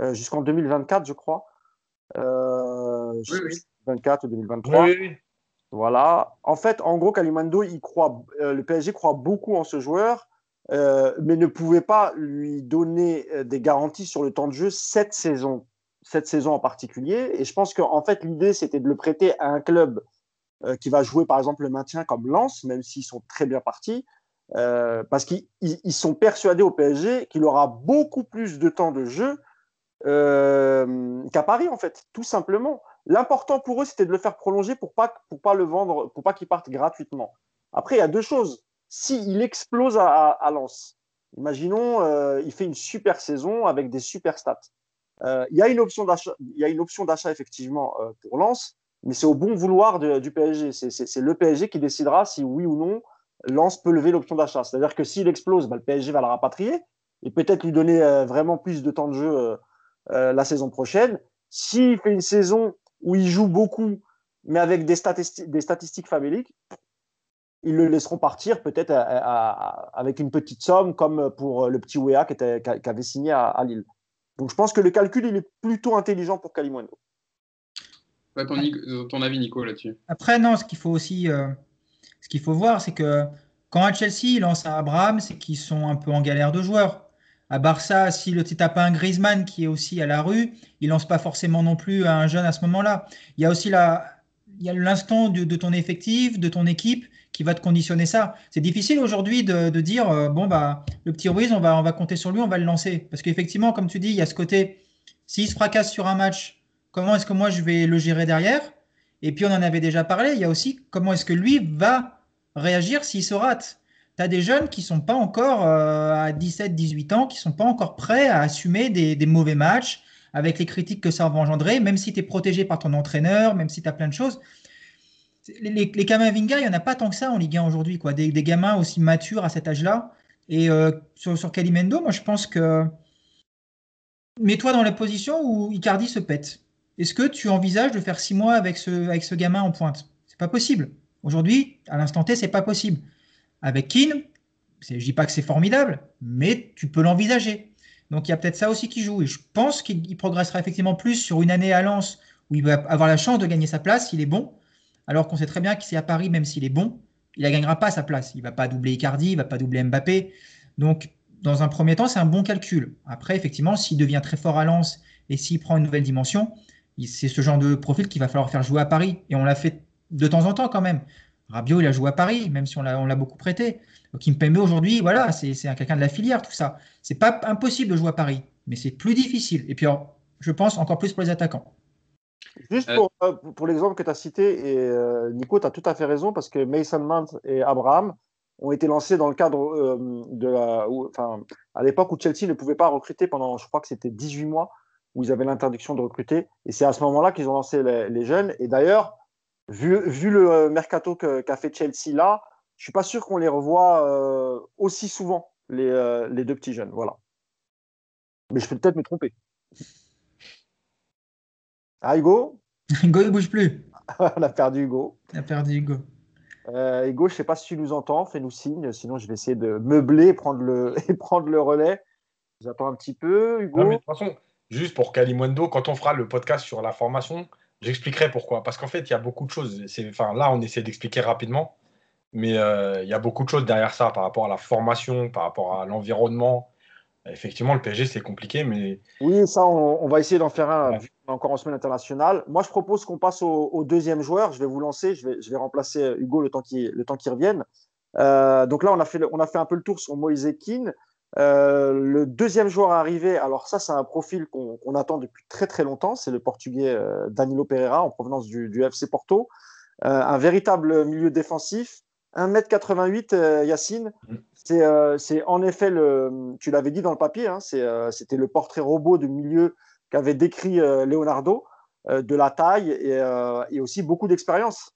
euh, jusqu'en 2024, je crois. Euh, oui, oui. 2024 ou 2023. Oui, voilà. En fait, en gros, Kalimundo, il croit, le PSG croit beaucoup en ce joueur, mais ne pouvait pas lui donner des garanties sur le temps de jeu cette saison, cette saison en particulier. Et je pense qu'en fait, l'idée, c'était de le prêter à un club euh, qui va jouer par exemple le maintien comme Lens, même s'ils sont très bien partis, euh, parce qu'ils sont persuadés au PSG qu'il aura beaucoup plus de temps de jeu euh, qu'à Paris en fait, tout simplement. L'important pour eux, c'était de le faire prolonger pour pas pour pas le vendre, pour pas qu'il parte gratuitement. Après, il y a deux choses. S'il explose à, à, Lens, imaginons, il fait une super saison avec des super stats. il d'achat, il y a une option d'achat effectivement pour Lens mais c'est au bon vouloir du PSG. C'est le PSG qui décidera si oui ou non Lens peut lever l'option d'achat. C'est-à-dire que s'il explose, bah, le PSG va le rapatrier et peut-être lui donner euh, vraiment plus de temps de jeu euh, euh, la saison prochaine. S'il fait une saison où il joue beaucoup, mais avec des, statistiques, des statistiques faméliques, ils le laisseront partir peut-être avec une petite somme, comme pour le petit Wea qui, qui, avait signé à, à, Lille. Donc je pense que le calcul, il est plutôt intelligent pour Kalimundo ton, avis, Nico, là-dessus Après, non, ce qu'il faut aussi euh, ce qu'il faut voir, c'est que quand à Chelsea, il lance un Abraham, c'est qu'ils sont un peu en galère de joueurs. À Barça, si le tape un Griezmann qui est aussi à la rue, il lance pas forcément non plus un jeune à ce moment-là. Il y a aussi l'instant de, ton effectif, de ton équipe qui va te conditionner ça. C'est difficile aujourd'hui de, dire euh, bon bah le petit Ruiz, on va on va compter sur lui, on va le lancer parce qu'effectivement, comme tu dis, il y a ce côté s'il se fracasse sur un match, comment est-ce que moi je vais le gérer derrière? Et puis on en avait déjà parlé, il y a aussi comment est-ce que lui va réagir s'il se rate. Tu as des jeunes qui sont pas encore euh, à 17, 18 ans, qui sont pas encore prêts à assumer des, mauvais matchs avec les critiques que ça va engendrer, même si tu es protégé par ton entraîneur, même si tu as plein de choses. Les, les, les Kamavinga, il n'y en a pas tant que ça en Ligue 1 aujourd'hui, quoi. Des, gamins aussi matures à cet âge-là. Et euh, sur, sur Calimendo, moi je pense que mets-toi dans la position où Icardi se pète. Est-ce que tu envisages de faire six mois avec ce, gamin en pointe? C'est pas possible. Aujourd'hui, à l'instant T, c'est pas possible. Avec Keane, je dis pas que c'est formidable, mais tu peux l'envisager. Donc il y a peut-être ça aussi qui joue. Et je pense qu'il progressera effectivement plus sur une année à Lens où il va avoir la chance de gagner sa place s'il est bon. Alors qu'on sait très bien qu'il c'est à Paris, même s'il est bon, il ne gagnera pas sa place. Il ne va pas doubler Icardi, il ne va pas doubler Mbappé. Donc dans un premier temps, c'est un bon calcul. Après, effectivement, s'il devient très fort à Lens et s'il prend une nouvelle dimension, c'est ce genre de profil qu'il va falloir faire jouer à Paris. Et on l'a fait de temps en temps quand même. Rabiot, il a joué à Paris, même si on l'a beaucoup prêté. Kimpembe aujourd'hui, voilà, c'est quelqu'un de la filière, tout ça. C'est pas impossible de jouer à Paris, mais c'est plus difficile. Et puis, je pense encore plus pour les attaquants. Juste pour, euh, pour l'exemple que tu as cité, et euh, Nico, tu as tout à fait raison, parce que Mason Mount et Abraham ont été lancés dans le cadre euh, de la. Enfin, à l'époque où Chelsea ne pouvait pas recruter pendant, je crois que c'était 18 mois, où ils avaient l'interdiction de recruter. Et c'est à ce moment-là qu'ils ont lancé les, jeunes. Et d'ailleurs, vu, vu, le euh, mercato qu'a fait Chelsea là, je suis pas sûr qu'on les revoit euh, aussi souvent, les, euh, les, deux petits jeunes. Voilà. Mais je peux peut-être me tromper. Ah, Hugo? Hugo, il bouge plus. On a perdu Hugo. On a perdu Hugo. Hugo, je ne sais pas si tu nous entends, fais-nous signe, sinon je vais essayer de meubler prendre le, et prendre le relais. J'attends un petit peu, Hugo. de toute façon, juste pour Kalimundo, quand on fera le podcast sur la formation, j'expliquerai pourquoi. Parce qu'en fait, il y a beaucoup de choses. Enfin, là, on essaie d'expliquer rapidement, mais euh, il y a beaucoup de choses derrière ça par rapport à la formation, par rapport à l'environnement. Effectivement, le PSG, c'est compliqué, mais. Oui, ça, on, va essayer d'en faire un encore en semaine internationale. Moi, je propose qu'on passe au, deuxième joueur. Je vais vous lancer. Je vais, je vais remplacer Hugo le temps qu'il qu revienne. Euh, donc là, on a, fait, on a fait un peu le tour sur Moïse Keane. Euh, le deuxième joueur arrivé, alors ça, c'est un profil qu'on attend depuis très très longtemps. C'est le Portugais euh, Danilo Pereira en provenance du, du FC Porto. un véritable milieu défensif. 1m88, Yacine. Mm. C'est en effet, le, tu l'avais dit dans le papier, hein, c'était le portrait robot du milieu qu'avait décrit Leonardo, de la taille et, et aussi beaucoup d'expérience.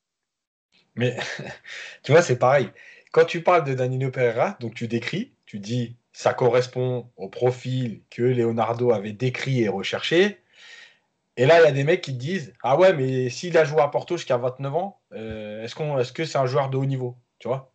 Mais tu vois, c'est pareil. Quand tu parles de Danilo Pereira, donc tu décris, tu dis ça correspond au profil que Leonardo avait décrit et recherché. Et là, il y a des mecs qui te disent Ah ouais, mais s'il a joué à Porto jusqu'à 29 ans, euh, est-ce, qu'on, est-ce que c'est un joueur de haut niveau? Tu vois?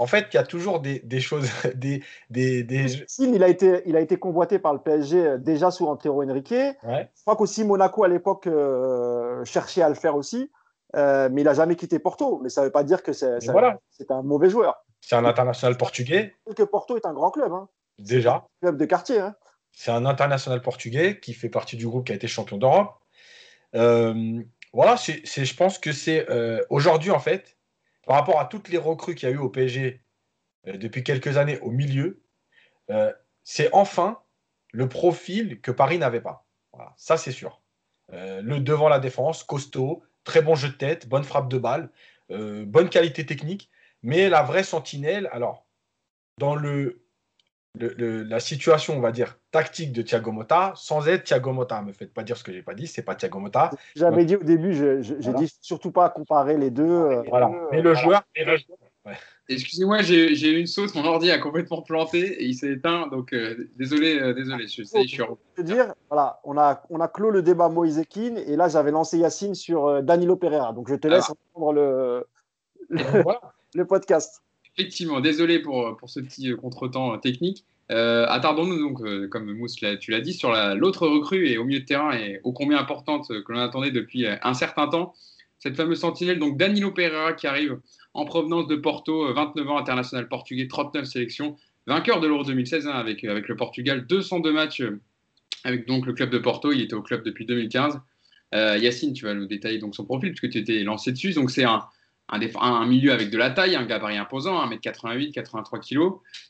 En fait, il y a toujours des, choses. Des, des, des... Il, a été, il a été convoité par le PSG euh, déjà sous Antero Henrique. Je crois qu'aussi Monaco à l'époque euh, cherchait à le faire aussi. Euh, mais il n'a jamais quitté Porto. Mais ça ne veut pas dire que c'est un mauvais joueur. C'est un international portugais. Que Porto est un grand club. Hein. Déjà. Club de quartier. Hein. C'est un international portugais qui fait partie du groupe qui a été champion d'Europe. Euh, voilà, c'est, je pense que c'est euh, aujourd'hui, en fait, par rapport à toutes les recrues qu'il y a eu au PSG depuis quelques années au milieu, c'est enfin le profil que Paris n'avait pas. Voilà, ça, c'est sûr. le devant la défense, costaud, très bon jeu de tête, bonne frappe de balle, euh, bonne qualité technique. Mais la vraie sentinelle, alors, dans le, la situation, on va dire, tactique de Thiago Motta, sans être Thiago Motta, ne me faites pas dire ce que j'ai pas dit, c'est pas Thiago Motta. J'avais dit au début, j'ai dit surtout pas comparer les deux. Euh, voilà. Mais le joueur, Excusez-moi, j'ai eu une sauce, mon ordi a complètement planté et il s'est éteint, donc euh, désolé, euh, désolé, je sais, je suis Je dire, voilà, on a, on a clos le débat Moïse Keane et là j'avais lancé Yacine sur euh, Danilo Pereira, donc je te laisse reprendre le, le, podcast. Effectivement, désolé pour, pour ce petit contretemps technique. Attardons-nous donc, comme Mousse tu l'as dit, sur l'autre recrue et au milieu de terrain et ô combien importante que l'on attendait depuis un certain temps. Cette fameuse sentinelle, donc Danilo Pereira qui arrive en provenance de Porto, 29 euh, ans, international portugais, 39 sélections, vainqueur de l'Euro 2016 hein, avec, avec le Portugal, 202 matchs euh, avec donc le club de Porto, il était au club depuis 2015. Euh, Yacine, tu vas nous détailler donc son profil puisque tu étais lancé dessus. Donc c'est un, un, milieu avec de la taille, un gabarit imposant, 1m88, 83 kg.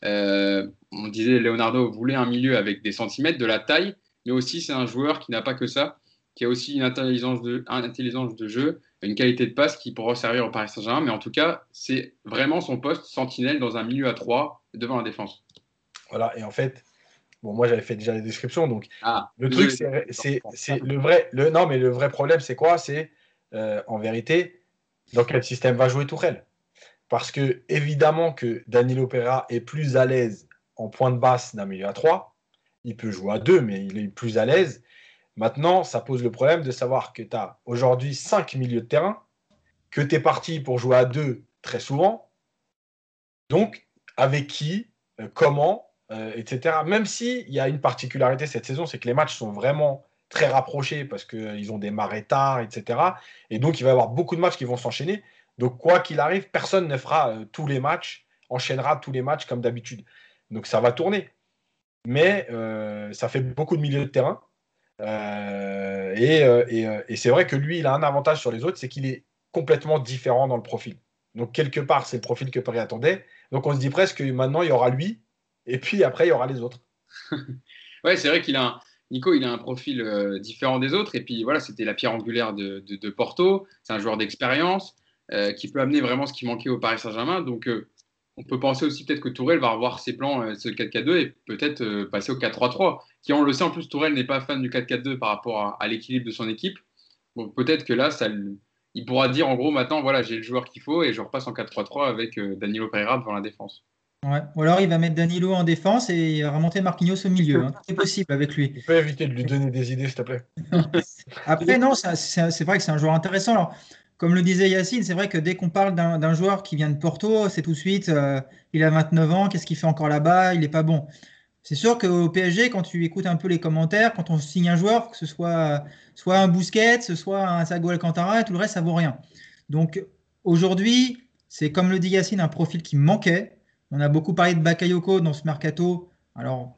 on disait Leonardo voulait un milieu avec des centimètres, de la taille, mais aussi c'est un joueur qui n'a pas que ça, qui a aussi une intelligence de, une intelligence de jeu, une qualité de passe qui pourra servir au Paris Saint-Germain, mais en tout cas, c'est vraiment son poste sentinelle dans un milieu à 3 devant la défense. Voilà, et en fait, bon, moi j'avais fait déjà les descriptions, donc ah, le truc, c'est le vrai, le, non, mais le vrai problème, c'est quoi? C'est euh, en vérité, dans quel système va jouer Tourelle Parce que évidemment que Danilo Pereira est plus à l'aise en point de basse d'un milieu à 3, il peut jouer à 2, mais il est plus à l'aise. Maintenant, ça pose le problème de savoir que tu as aujourd'hui 5 milieux de terrain, que tu es parti pour jouer à 2 très souvent. Donc, avec qui, euh, comment, euh, etc. Même s'il y a une particularité cette saison, c'est que les matchs sont vraiment très rapprochés parce qu'ils ont des marées tard, etc. Et donc, il va y avoir beaucoup de matchs qui vont s'enchaîner. Donc, quoi qu'il arrive, personne ne fera euh, tous les matchs, enchaînera tous les matchs comme d'habitude. Donc, ça va tourner. Mais ça fait beaucoup de milieux de terrain. Euh, euh, euh, et, c'est vrai que lui, il a un avantage sur les autres, c'est qu'il est complètement différent dans le profil. Donc, quelque part, c'est le profil que Paris attendait. Donc, on se dit presque que maintenant, il y aura lui, et puis après, il y aura les autres. ouais, c'est vrai qu'il a un, Nico, il a un profil différent des autres. Et puis, voilà, c'était la pierre angulaire de, Porto. C'est un joueur d'expérience qui peut amener vraiment ce qui manquait au Paris Saint-Germain. Donc, on peut penser aussi peut-être que Tourelle va revoir ses plans, euh, ce 4-4-2, et peut-être euh, passer au 4-3-3. Qui, on le sait, en plus, Tourelle n'est pas fan du 4-4-2 par rapport à, l'équilibre de son équipe. Donc peut-être que là, il pourra dire en gros, maintenant, voilà, j'ai le joueur qu'il faut et je repasse en 4-3-3 avec euh, Danilo Pereira devant la défense. Ouais. Ou alors il va mettre Danilo en défense et il va remonter Marquinhos au milieu. Hein. C'est possible avec lui. Tu peux éviter de lui donner des idées, s'il te plaît. Après, non, c'est vrai que c'est un joueur intéressant. Alors, comme le disait Yacine, c'est vrai que dès qu'on parle d'un joueur qui vient de Porto, c'est tout de suite, euh, il a 29 ans, qu'est-ce qu'il fait encore là-bas, il n'est pas bon. C'est sûr qu'au PSG, quand tu écoutes un peu les commentaires, quand on signe un joueur, que ce soit, soit un Bousquet, ce soit un Sago Alcantara, et tout le reste, ça vaut rien. Donc aujourd'hui, c'est comme le dit Yacine, un profil qui manquait. On a beaucoup parlé de Bakayoko dans ce mercato. Alors,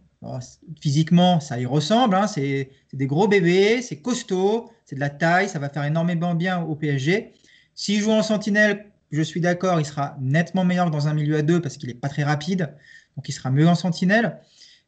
physiquement, ça y ressemble. Hein, c'est des gros bébés, c'est costaud, c'est de la taille, ça va faire énormément bien au PSG. S'il joue en sentinelle, je suis d'accord, il sera nettement meilleur que dans un milieu à deux parce qu'il n'est pas très rapide. Donc il sera mieux en sentinelle.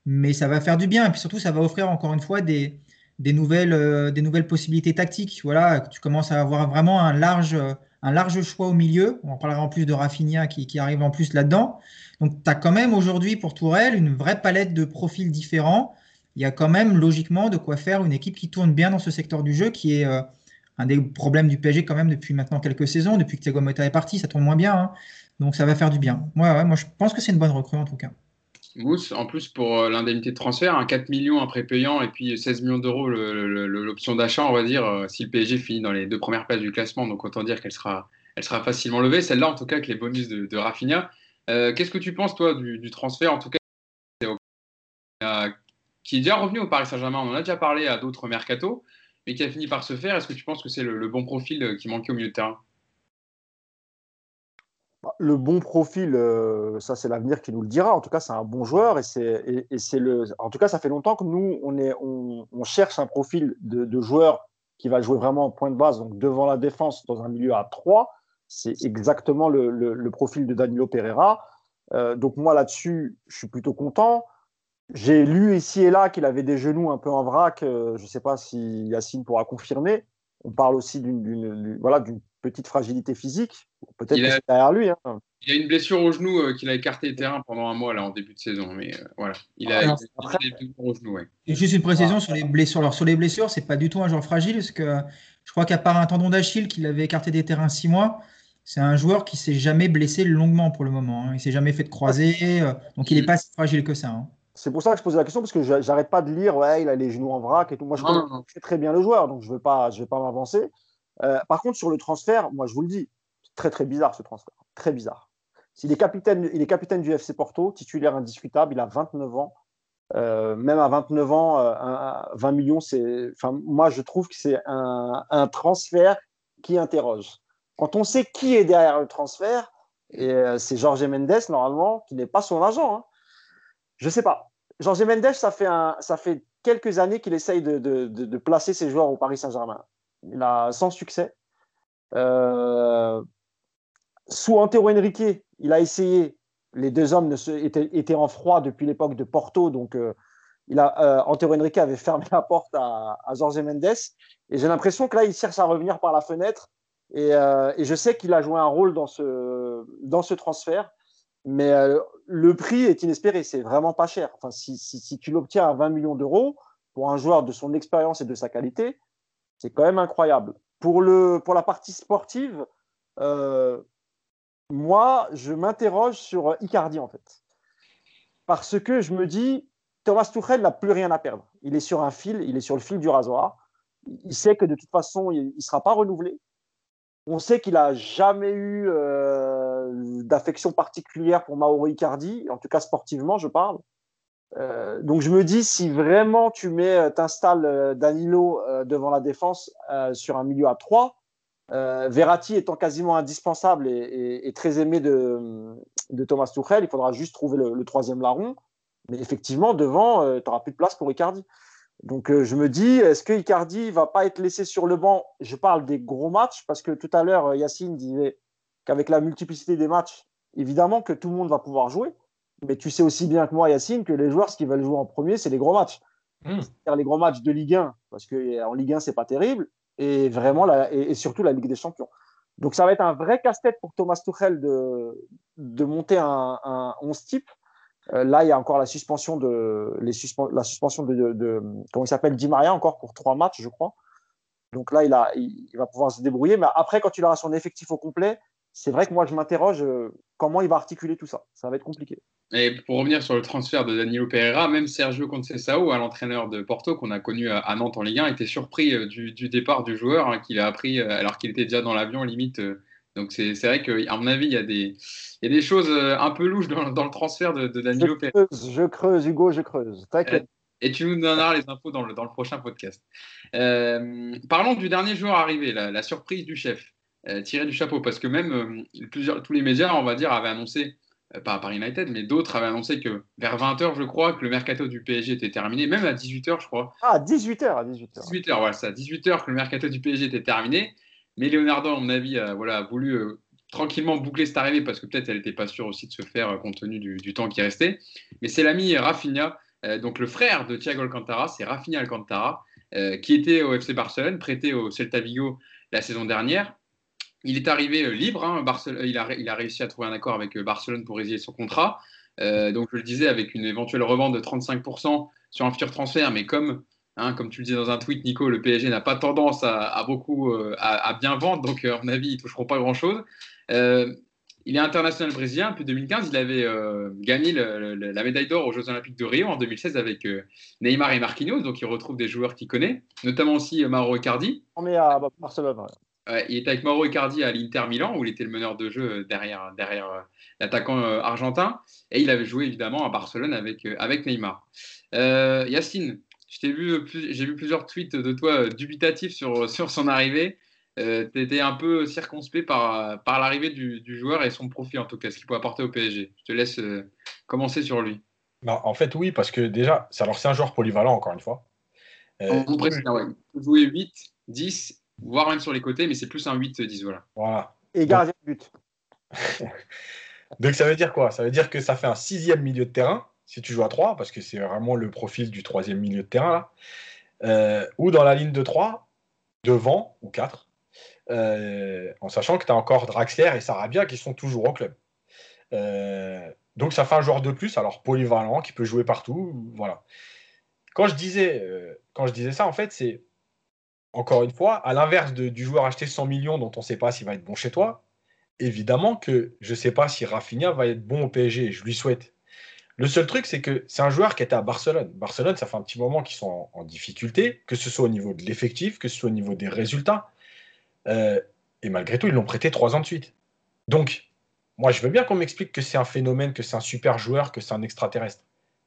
Mais ça va faire du bien. Et puis surtout, ça va offrir encore une fois des, nouvelles, euh, des nouvelles possibilités tactiques. Voilà, tu commences à avoir vraiment un large, un large choix au milieu. On en parlera en plus de Rafinha qui arrive en plus là-dedans. Donc, tu as quand même aujourd'hui pour Tourelle une vraie palette de profils différents. Il y a quand même logiquement de quoi faire une équipe qui tourne bien dans ce secteur du jeu, qui est euh, un des problèmes du PSG quand même depuis maintenant quelques saisons. Depuis que Thiago est parti, ça tourne moins bien. Hein. Donc, ça va faire du bien. Moi, je pense que c'est une bonne recrue en tout cas. Mousse, en plus pour euh, l'indemnité de transfert, 4 millions après payant et puis 16 millions d'euros l'option d'achat, on va dire, euh, si le PSG finit dans les deux premières places du classement. Donc autant dire qu'elle sera, elle sera facilement levée. Celle-là, en tout cas, avec les bonus de, de Rafinha. Euh, qu'est-ce que tu penses, toi, du, transfert, en tout cas, qui est déjà revenu au Paris Saint-Germain On en a déjà parlé à d'autres mercato, mais qui a fini par se faire. Est-ce que tu penses que c'est le, bon profil qui manquait au milieu de terrain? Bah, le bon profil, euh, ça c'est l'avenir qui nous le dira. En tout cas, c'est un bon joueur et c'est le. En tout cas, ça fait longtemps que nous on, cherche un profil de, joueur qui va jouer vraiment en point de base, donc devant la défense dans un milieu à 3 c'est exactement le, profil de Danilo Pereira. Euh, donc moi là-dessus, je suis plutôt content. J'ai lu ici et là qu'il avait des genoux un peu en vrac. Euh, je ne sais pas si Yacine pourra confirmer. On parle aussi d'une voilà, petite fragilité physique. Peut-être que c'est derrière lui. Hein. Il a une blessure au genou euh, qu'il a écarté le terrain pendant un mois là, en début de saison. Mais voilà, il a, ah, des blessures au genou. Et juste une précision sur les blessures. Alors sur les blessures, c'est pas du tout un joueur fragile parce que je crois qu'à part un tendon d'Achille qu'il avait écarté des terrains six mois, c'est un joueur qui s'est jamais blessé longuement pour le moment. Hein. Il s'est jamais fait de croiser, euh, donc il n'est pas si fragile que ça. Hein. C'est pour ça que je posais la question parce que j'arrête pas de lire, ouais, il a les genoux en vrac et tout. Moi, je connais très bien le joueur, donc je ne vais pas, je vais pas m'avancer. Euh, par contre, sur le transfert, moi, je vous le dis, c'est très très bizarre ce transfert, très bizarre. S'il est capitaine, il est capitaine du FC Porto, titulaire indiscutable, il a 29 ans. Euh, même à 29 ans, 20 millions, c'est, enfin, moi, je trouve que c'est un, un transfert qui interroge. Quand on sait qui est derrière le transfert, et euh, c'est Jorge Mendes, normalement, qui n'est pas son agent. Hein. Je ne sais pas. Jorge Mendes, ça fait, ça fait quelques années qu'il essaye de, de, de, placer ses joueurs au Paris Saint-Germain. Il a sans succès. Euh, sous Antero Henrique, il a essayé. Les deux hommes étaient, étaient, en froid depuis l'époque de Porto, donc euh, Antero Henrique avait fermé la porte à, à Jorge Mendes. Et j'ai l'impression que là, il cherche à revenir par la fenêtre euh, et, je sais qu'il a joué un rôle dans ce, dans ce transfert, mais euh, le prix est inespéré, c'est vraiment pas cher. Enfin, si, tu l'obtiens à 20 millions d'euros pour un joueur de son expérience et de sa qualité, c'est quand même incroyable. Pour, le, pour la partie sportive, euh, moi, je m'interroge sur Icardi en fait. Parce que je me dis, Thomas Tuchel n'a plus rien à perdre. Il est sur un fil, il est sur le fil du rasoir. Il sait que de toute façon, il ne sera pas renouvelé. On sait qu'il n'a jamais eu euh, d'affection particulière pour Mauro Icardi, en tout cas sportivement, je parle. Euh, donc je me dis, si vraiment tu mets, euh, t'installes Danilo devant la défense sur un milieu à 3, Verratti étant quasiment indispensable et, très aimé de, Thomas Tuchel, il faudra juste trouver le, le troisième larron. Mais effectivement, devant, tu n'auras plus de place pour Icardi. Donc euh, je me dis, est-ce que Icardi va pas être laissé sur le banc? Je parle des gros matchs parce que tout à l'heure, euh, Yacine disait qu'avec la multiplicité des matchs, évidemment que tout le monde va pouvoir jouer. Mais tu sais aussi bien que moi, Yacine, que les joueurs, ce qu'ils veulent jouer en premier, c'est les gros matchs. Mmh. C'est-à-dire les gros matchs de Ligue 1, parce qu'en euh, Ligue 1, c'est pas terrible, et vraiment, et, surtout la Ligue des Champions. Donc ça va être un vrai casse-tête pour Thomas Tuchel de, de monter un, un 11 type là, il y a encore la suspension de, la suspension de, comment il s'appelle, Di Maria encore pour trois matchs, je crois. Donc là, il, va pouvoir se débrouiller. Mais après, quand il aura son effectif au complet, c'est vrai que moi, je m'interroge euh, comment il va articuler tout ça. Ça va être compliqué. Et pour revenir sur le transfert de Danilo Pereira, même Sergio Conceição, l'entraîneur de Porto qu'on a connu à Nantes en Ligue 1, était surpris euh, du, départ du joueur hein, qu'il a appris alors qu'il était déjà dans l'avion limite donc c'est vrai qu'à mon avis, il y, a des, il y a des choses euh, un peu louches dans, dans le transfert de, de Danilo je creuse, je creuse, Hugo, je creuse. T'inquiète. Et tu nous donneras les infos dans le, dans le prochain podcast. Euh, parlons du dernier joueur arrivé, la, la surprise du chef, euh, tiré du chapeau, parce que même plusieurs, tous les médias, on va dire, avaient annoncé pas à Paris United, mais d'autres avaient annoncé que vers 20h, je crois, que le mercato du PSG était terminé, même à 18h, je crois. Ah, 18h, à 18h. 18h, voilà, ça, 18h que le mercato du PSG était terminé. Mais Leonardo, à mon avis, a, voulu tranquillement boucler cette arrivée parce que peut-être elle n'était pas sûre aussi de se faire compte tenu du, temps qui restait. Mais c'est l'ami Rafinha, donc le frère de Thiago Alcantara, c'est Rafinha Alcantara, qui était au FC Barcelone, prêté au Celta Vigo la saison dernière. Il est arrivé libre, hein, il, a, il, a, réussi à trouver un accord avec Barcelone pour résilier son contrat. donc je le disais, avec une éventuelle revente de 35% sur un futur transfert, mais comme Hein, comme tu le disais dans un tweet, Nico, le PSG n'a pas tendance à, beaucoup à, bien vendre, donc à mon avis, ils ne toucheront pas grand-chose. Euh, il est international brésilien. Depuis 2015, il avait euh, gagné la médaille d'or aux Jeux Olympiques de Rio en 2016 avec euh, Neymar et Marquinhos. Donc, il retrouve des joueurs qu'il connaît, notamment aussi Mauro Icardi. On est à Barcelone. il était avec Mauro Icardi à l'Inter Milan, où il était le meneur de jeu derrière, derrière l'attaquant argentin. Et il avait joué évidemment à Barcelone avec, avec Neymar. Yacine, j'ai vu, vu plusieurs tweets de toi dubitatifs sur, sur son arrivée euh, tu étais un peu circonspect par, par l'arrivée du, joueur et son profil, en tout cas, ce qu'il peut apporter au PSG. Je te laisse euh, commencer sur lui. Bah, en fait, oui, parce que déjà, alors c'est un joueur polyvalent, encore une fois. Euh, on précise, ouais. Il peut jouer 8, 10, voire même sur les côtés, mais c'est plus un 8-10. Voilà. voilà. Et gardien de but. Donc ça veut dire quoi? Ça veut dire que ça fait un sixième milieu de terrain, si tu joues à 3, parce que c'est vraiment le profil du troisième milieu de terrain, là. Euh, ou dans la ligne de 3, devant, ou 4, euh, en sachant que tu as encore Draxler et Sarabia qui sont toujours au club. Euh, donc ça fait un joueur de plus, alors polyvalent, qui peut jouer partout. Voilà. Quand je disais, quand je disais ça, en fait, c'est encore une fois, à l'inverse du joueur acheté 100 millions dont on ne sait pas s'il va être bon chez toi, évidemment que je ne sais pas si Rafinha va être bon au PSG, je lui souhaite. Le seul truc, c'est que c'est un joueur qui était à Barcelone. Barcelone, ça fait un petit moment qu'ils sont en difficulté, que ce soit au niveau de l'effectif, que ce soit au niveau des résultats. Euh, et malgré tout, ils l'ont prêté trois ans de suite. Donc, moi, je veux bien qu'on m'explique que c'est un phénomène, que c'est un super joueur, que c'est un extraterrestre.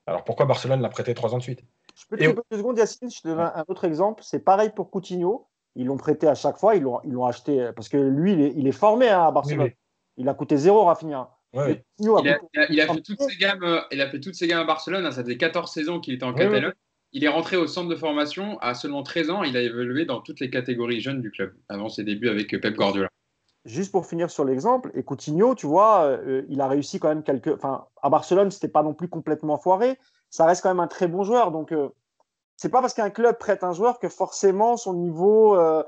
Alors pourquoi Barcelone l'a prêté trois ans de suite? Je peux te couper deux secondes, Yacine, je te donne un autre exemple. C'est pareil pour Coutinho. Ils l'ont prêté à chaque fois, ils l'ont acheté parce que lui, il est, formé hein, à Barcelone. Il a coûté zéro, Rafinha. Il, a, fait toutes ses gammes, euh, il a fait toutes ses gammes à Barcelone. Hein. ça faisait 14 saisons qu'il était en Catalogne. Il est rentré au centre de formation à seulement 13 ans. Il a évolué dans toutes les catégories jeunes du club avant ses débuts avec Pep Guardiola. Juste pour finir sur l'exemple, et Coutinho, tu vois, euh, il a réussi quand même quelques. Enfin, à Barcelone, c'était pas non plus complètement foiré. Ça reste quand même un très bon joueur. Donc, euh, c'est pas parce qu'un club prête un joueur que forcément son niveau. Euh,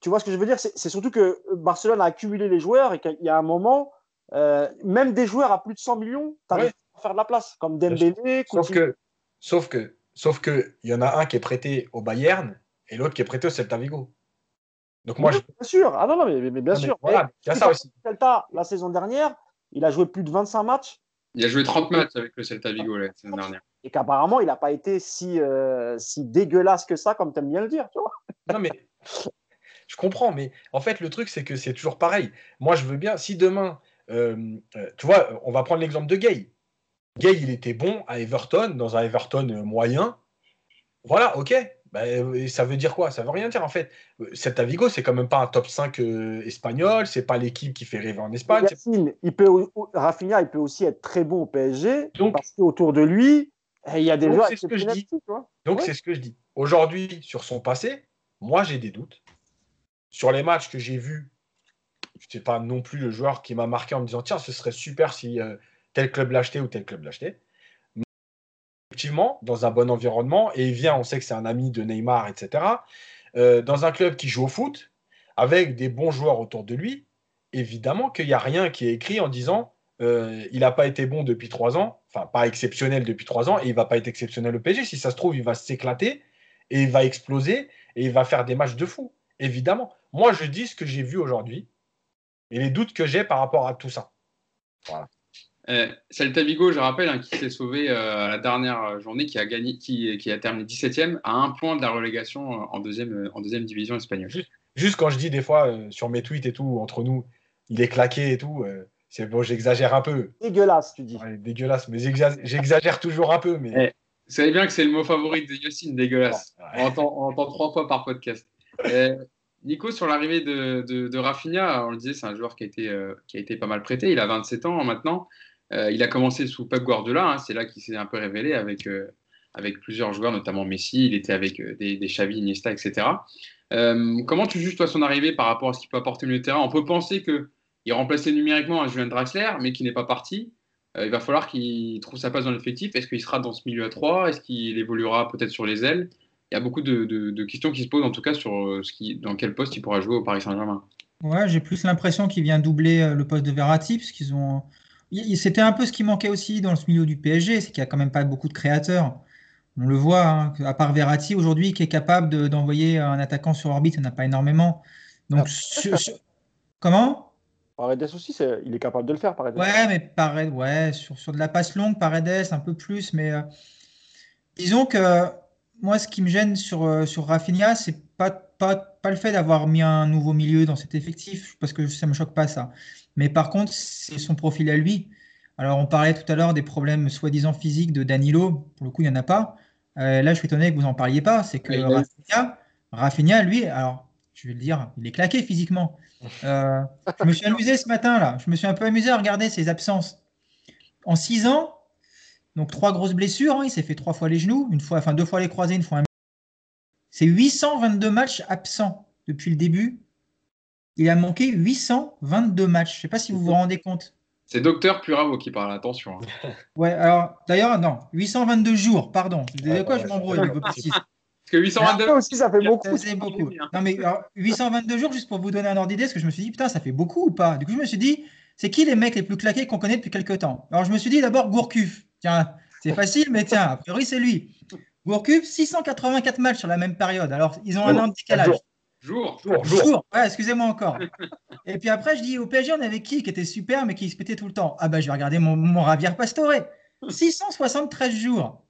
tu vois ce que je veux dire? C'est surtout que Barcelone a accumulé les joueurs et qu'il y a un moment, même des joueurs à plus de 100 millions, tu arrives à faire de la place, comme Dembélé. Sauf que, sauf que Sauf qu'il y en a un qui est prêté au Bayern et l'autre qui est prêté au Celta Vigo. Donc moi, Bien sûr. Ah non, non, mais, bien sûr. Voilà, il y a ça aussi. Celta, la saison dernière, il a joué plus de 25 matchs. Il a joué 30 matchs avec le Celta Vigo la saison dernière. Et qu'apparemment, il n'a pas été si, euh, si dégueulasse que ça, comme tu aimes bien le dire. Tu vois non, mais je comprends. Mais en fait, le truc, c'est que c'est toujours pareil. Moi, je veux bien, si demain, euh, euh, tu vois, on va prendre l'exemple de Gay. Gay, il était bon à Everton, dans un Everton moyen. Voilà, ok. Bah, euh, ça veut dire quoi? Ça veut rien dire en fait. Cet Vigo, c'est quand même pas un top 5 euh, espagnol, c'est pas l'équipe qui fait rêver en Espagne. il peut, Rafinha, il peut aussi être très bon au PSG Donc, parce qu'autour de lui, eh, il y a des joueurs. C'est ce que je dis. Donc c'est ce que je dis. Aujourd'hui, sur son passé, moi j'ai des doutes. Sur les matchs que j'ai vus, je sais pas non plus le joueur qui m'a marqué en me disant tiens, ce serait super si tel club l'achetait ou tel club l'achetait. Effectivement, dans un bon environnement, et il vient, on sait que c'est un ami de Neymar, etc. Euh, dans un club qui joue au foot, avec des bons joueurs autour de lui, évidemment qu'il n'y a rien qui est écrit en disant euh, il n'a pas été bon depuis trois ans, enfin pas exceptionnel depuis trois ans, et il va pas être exceptionnel au PSG. Si ça se trouve, il va s'éclater et il va exploser et il va faire des matchs de fou. Évidemment. Moi, je dis ce que j'ai vu aujourd'hui et les doutes que j'ai par rapport à tout ça. Voilà. Euh, Celta Vigo, je rappelle, hein, qui s'est sauvé euh, à la dernière journée, qui a gagné, qui, qui, a terminé 17e à un point de la relégation euh, en deuxième, en deuxième division espagnole. Juste, quand je dis des fois sur mes tweets et tout, entre nous, il est claqué et tout, c'est bon, j'exagère un peu. Dégueulasse, tu dis. dégueulasse, mais j'exagère toujours un peu. Mais... Eh, vous savez bien que c'est le mot favori de Yacine, dégueulasse. On, entend, trois fois par podcast. Nico, sur l'arrivée de, Rafinha, on le disait, c'est un joueur qui a, été, qui a été pas mal prêté. Il a 27 ans maintenant. il a commencé sous Pep Guardiola, hein, c'est là qu'il s'est un peu révélé avec, avec plusieurs joueurs, notamment Messi, il était avec des, des Xavi, Iniesta, etc. comment tu juges toi son arrivée par rapport à ce qu'il peut apporter au milieu de terrain? On peut penser qu'il remplaçait numériquement un Julien Draxler, mais qui n'est pas parti. il va falloir qu'il trouve sa place dans l'effectif. Est-ce qu'il sera dans ce milieu à 3 Est-ce qu'il évoluera peut-être sur les ailes? Il y a beaucoup de, questions qui se posent en tout cas sur euh, ce qui, dans quel poste il pourra jouer au Paris Saint-Germain. Ouais, j'ai plus l'impression qu'il vient doubler euh, le poste de Verratti, parce qu'ils ont. C'était un peu ce qui manquait aussi dans ce milieu du PSG, c'est qu'il n'y a quand même pas beaucoup de créateurs. On le voit, hein, à part Verratti aujourd'hui, qui est capable d'envoyer un attaquant sur orbite, il n'y en a pas énormément. Donc, ah, comment? Paredes aussi, il est capable de le faire, Paredes. Ouais, mais Paredes, ouais, sur, sur de la passe longue, Paredes, un peu plus, mais euh, disons que moi, ce qui me gêne sur, euh, sur Rafinha, c'est pas, pas, pas le fait d'avoir mis un nouveau milieu dans cet effectif, parce que ça me choque pas ça. Mais par contre, c'est son profil à lui. Alors, on parlait tout à l'heure des problèmes soi-disant physiques de Danilo. Pour le coup, il n'y en a pas. Euh, là, je suis étonné que vous n'en parliez pas. C'est que Rafinha, lui, alors, je vais le dire, il est claqué physiquement. Euh, je me suis amusé ce matin, là. Je me suis un peu amusé à regarder ses absences. En six ans, donc trois grosses blessures, hein. il s'est fait trois fois les genoux, une fois, enfin deux fois les croisés, une fois un. C'est 822 matchs absents depuis le début. Il a manqué 822 matchs. Je ne sais pas si vous vous rendez compte. C'est docteur Puravo qui parle, attention. Hein. Ouais, alors d'ailleurs, non, 822 jours, pardon. De quoi je m'embrouille Parce que 822 aussi, ça fait beaucoup. Ça beaucoup. Non, mais 822 jours, juste pour vous donner un ordre d'idée, parce que je me suis dit, putain, ça fait beaucoup ou pas? Du coup, je me suis dit, c'est qui les mecs les plus claqués qu'on connaît depuis quelques temps? Alors, je me suis dit d'abord Gourcuff. Tiens, c'est facile, mais tiens, a priori, c'est lui. Gourcuff, 684 matchs sur la même période. Alors, ils ont un an de décalage. Jour, jour, jour. Ouais, excusez-moi encore. Et puis après, je dis au PSG, on avait qui qui était super, mais qui se pétait tout le temps? Ah bah, je vais regarder mon, mon Ravière Pastore. 673 jours.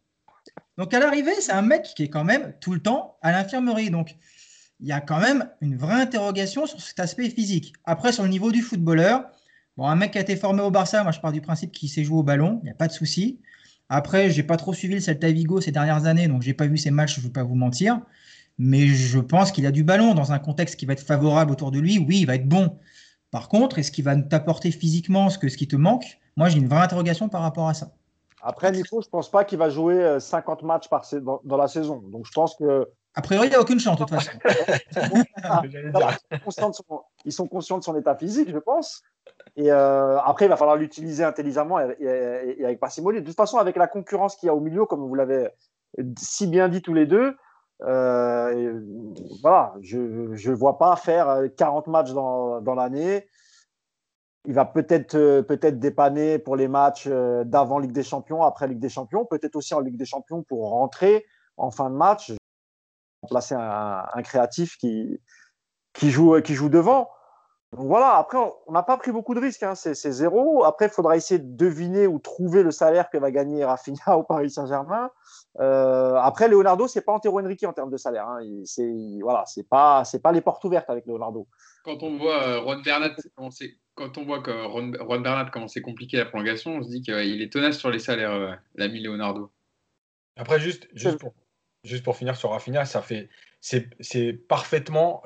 Donc à l'arrivée, c'est un mec qui est quand même tout le temps à l'infirmerie. Donc il y a quand même une vraie interrogation sur cet aspect physique. Après, sur le niveau du footballeur, bon, un mec qui a été formé au Barça, moi je pars du principe qu'il sait jouer au ballon, il n'y a pas de souci. Après, j'ai pas trop suivi le Celta Vigo ces dernières années, donc j'ai pas vu ses matchs, je ne vais pas vous mentir. Mais je pense qu'il a du ballon dans un contexte qui va être favorable autour de lui. Oui, il va être bon. Par contre, est-ce qu'il va t'apporter physiquement ce, que, ce qui te manque? Moi, j'ai une vraie interrogation par rapport à ça. Après, Nico, je pense pas qu'il va jouer 50 euh, matchs par, dans, la saison. Donc, je pense que. A priori, il n'y a aucune chance, de toute façon. ils sont conscients de son état physique, je pense. Et euh, après, il va falloir l'utiliser intelligemment et, avec parcimonie. De toute façon, avec la concurrence qu'il y a au milieu, comme vous l'avez si bien dit tous les deux, euh, voilà, je ne vois pas faire 40 matchs dans, l'année. Il va peut-être peut dépanner pour les matchs euh, d'avant Ligue des Champions, après Ligue des Champions, peut-être aussi en Ligue des Champions pour rentrer en fin de match, remplacer un, un créatif qui, qui, joue, qui joue devant. Donc voilà, après, on n'a pas pris beaucoup de risques, hein. c'est zéro. Après, il faudra essayer de deviner ou trouver le salaire que va gagner Rafinha au Paris Saint-Germain. Euh, après, Leonardo, c'est pas Antero Henrique en termes de salaire. Hein. C'est voilà, c'est pas c'est pas les portes ouvertes avec Leonardo. Quand on voit euh, Ron Bernat, quand on voit que Ron, Bernat comment c'est compliqué la prolongation, on se dit qu'il est tenace sur les salaires, euh, l'ami Leonardo. Après, juste juste pour, juste pour finir sur Rafinha, ça fait c'est parfaitement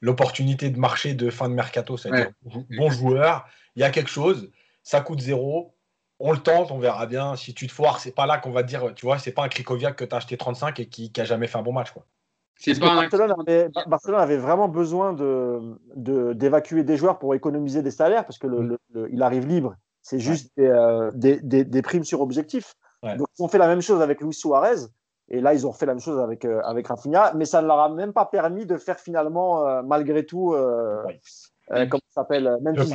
l'opportunité de marché de fin de mercato, c'est-à-dire bon joueur, il y a quelque chose, ça coûte zéro, on le tente, on verra bien. Si tu te foires, c'est pas là qu'on va te dire, tu vois, c'est pas un Krikoviak que tu as acheté 35 et qui, qui a jamais fait un bon match. Quoi. Barcelone, avait, vraiment besoin d'évacuer de, des joueurs pour économiser des salaires parce que le, il arrive libre. C'est juste euh, des, des, primes sur objectif. Donc, ils ont fait la même chose avec Luis Suarez. Et là, ils ont fait la même chose avec, euh, avec Rafinha, mais ça ne leur a même pas permis de faire finalement, euh, malgré tout, euh, comment ça s'appelle Memphis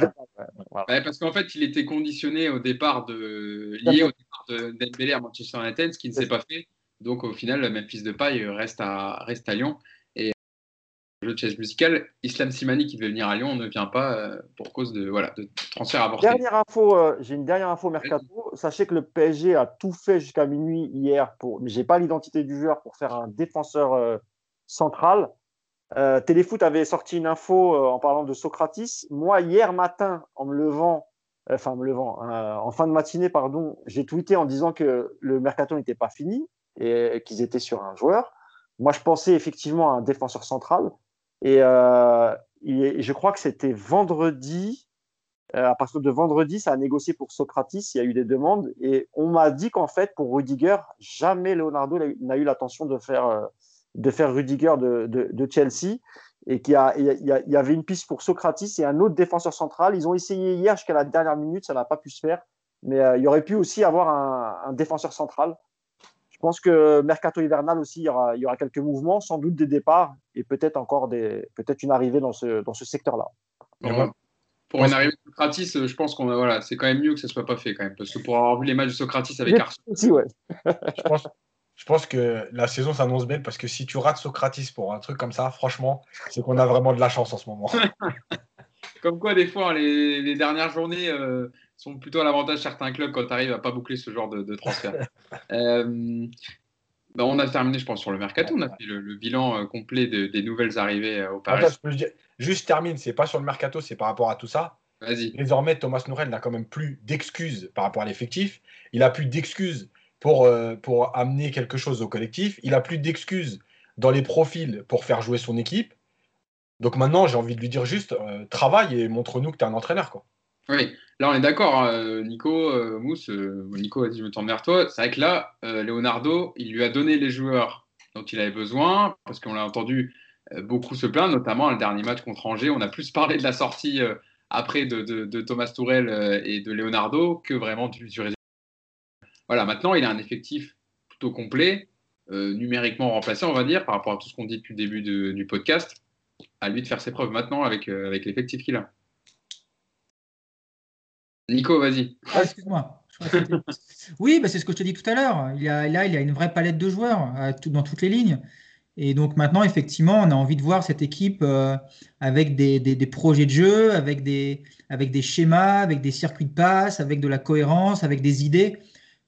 Parce qu'en fait, il était conditionné au départ de, lié au départ de Dembélé à Manchester United, ce qui ne s'est pas fait. Donc au final, Memphis de paille reste à, reste à Lyon jeu de chaise musicale, Islam Simani qui devait venir à Lyon ne vient pas euh, pour cause de, voilà, de transfert avorté. Dernière info, euh, j'ai une dernière info mercato. Sachez que le PSG a tout fait jusqu'à minuit hier, pour, mais je n'ai pas l'identité du joueur pour faire un défenseur euh, central. Téléfoot avait sorti une info en parlant de Socratis. Moi, hier matin, en me levant, enfin me levant, en fin de matinée, pardon, j'ai tweeté en disant que le mercato n'était pas fini et qu'ils étaient sur un joueur. Moi, je pensais effectivement à un défenseur central. Et, euh, je crois que c'était vendredi. à partir de vendredi, ça a négocié pour Socratis. Il y a eu des demandes. Et on m'a dit qu'en fait, pour Rudiger, jamais Leonardo n'a eu l'intention de faire, de faire Rudiger de, de, Chelsea. Et qu'il y, y, avait une piste pour Socratis et un autre défenseur central. Ils ont essayé hier jusqu'à la dernière minute, ça n'a pas pu se faire. Mais il y aurait pu aussi avoir un défenseur central. Je pense que mercato hivernal aussi, il y aura, il y aura quelques mouvements, sans doute des départs et peut-être encore des, peut-être une arrivée dans ce, dans ce secteur-là. Pour une arrivée de Socratis, euh, je pense qu'on voilà, c'est quand même mieux que ça soit pas fait quand même, parce que pour avoir vu les matchs de Socratis avec Arsenal. ouais. je, pense, je pense que la saison s'annonce belle parce que si tu rates Socratis pour un truc comme ça, franchement, c'est qu'on a vraiment de la chance en ce moment. comme quoi, des fois, les, les dernières journées, euh, sont plutôt à l'avantage certains clubs quand tu arrives à pas boucler ce genre de, transfert. Euh, bah, on a terminé, je pense, sur le mercato. On a fait le, bilan euh, complet des nouvelles arrivées euh, au Paris. juste termine, c'est pas sur le mercato, c'est par rapport à tout ça. Vas-y. Désormais, Thomas Nourel n'a quand même plus d'excuses par rapport à l'effectif. Il a plus d'excuses pour, pour amener quelque chose au collectif. Il a plus d'excuses dans les profils pour faire jouer son équipe. Donc maintenant, j'ai envie de lui dire juste, travaille et montre-nous que tu es un entraîneur. Quoi. Oui, là on est d'accord, hein, Nico, euh, Mousse, euh, Nico a dit je me tourne vers toi. C'est vrai que là, euh, Leonardo, il lui a donné les joueurs dont il avait besoin, parce qu'on l'a entendu beaucoup se plaindre, notamment le dernier match contre Angers. On a plus parlé de la sortie après de, Thomas Tourel et de Leonardo que vraiment du, résultat. Voilà, maintenant il a un effectif plutôt complet, numériquement remplacé, on va dire, par rapport à tout ce qu'on dit depuis le début du podcast. À lui de faire ses preuves maintenant avec l'effectif qu'il a. Nico, vas-y. Ah, excuse-moi. oui, bah, c'est ce que je te dis tout à l'heure. Il a, là, il a une vraie palette de joueurs euh, dans toutes les lignes. Et donc maintenant, effectivement, on a envie de voir cette équipe euh, avec des, projets de jeu, avec des, avec des schémas, avec des circuits de passe, avec de la cohérence, avec des idées.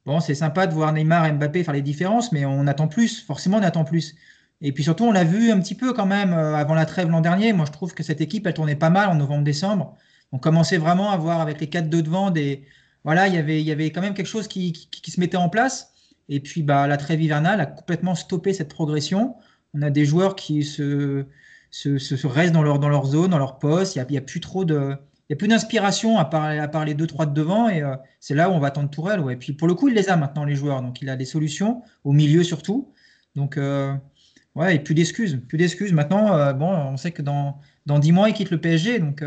Bon, c'est sympa de voir Neymar et Mbappé faire les différences, mais on attend plus. Forcément, on attend plus. Et puis surtout, on l'a vu un petit peu quand même euh, avant la trêve l'an dernier. Moi, je trouve que cette équipe, elle tournait pas mal en novembre-décembre on commençait vraiment à voir avec les 4 de devant des voilà, il y avait il y avait quand même quelque chose qui, se mettait en place. Et puis bah la trêve hivernale a complètement stoppé cette progression. On a des joueurs qui se, restent dans leur dans leur zone, dans leur poste. Il n'y a, plus trop de il y a plus d'inspiration à part, les deux trois de devant et euh, c'est là où on va attendre Tourelle. Et puis pour le coup, il les a maintenant les joueurs, donc il a des solutions au milieu surtout. Donc euh, ouais, et plus d'excuses, plus d'excuses. Maintenant, euh, bon, on sait que dans dans 10 mois, il quitte le PSG, donc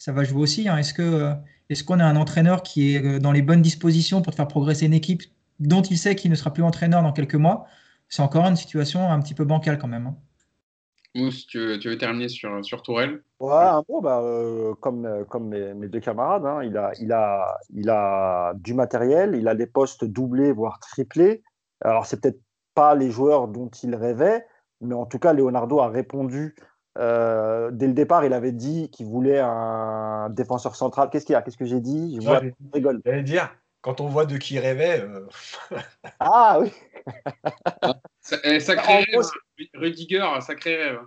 ça va jouer aussi. Hein. Est-ce que euh, est-ce qu'on a un entraîneur qui est euh, dans les bonnes dispositions pour faire progresser une équipe dont il sait qu'il ne sera plus entraîneur dans quelques mois? C'est encore une situation un petit peu bancale quand même. Hein. Mousse, tu veux, terminer sur, sur Tourelle? Ouais, un peu, bah, euh, comme, comme mes, deux camarades, hein. il, a, il, a, il a du matériel, il a des postes doublés, voire triplés. Alors, c'est peut-être pas les joueurs dont il rêvait, mais en tout cas, Leonardo a répondu euh, dès le départ, il avait dit qu'il voulait un défenseur central. Qu'est-ce qu'il y a? Qu'est-ce que j'ai dit? Je vois, rigole. J'allais dire, quand on voit de qui il rêvait. Euh, ah oui Sacré rêve. Hein. Rudiger, sacré rêve.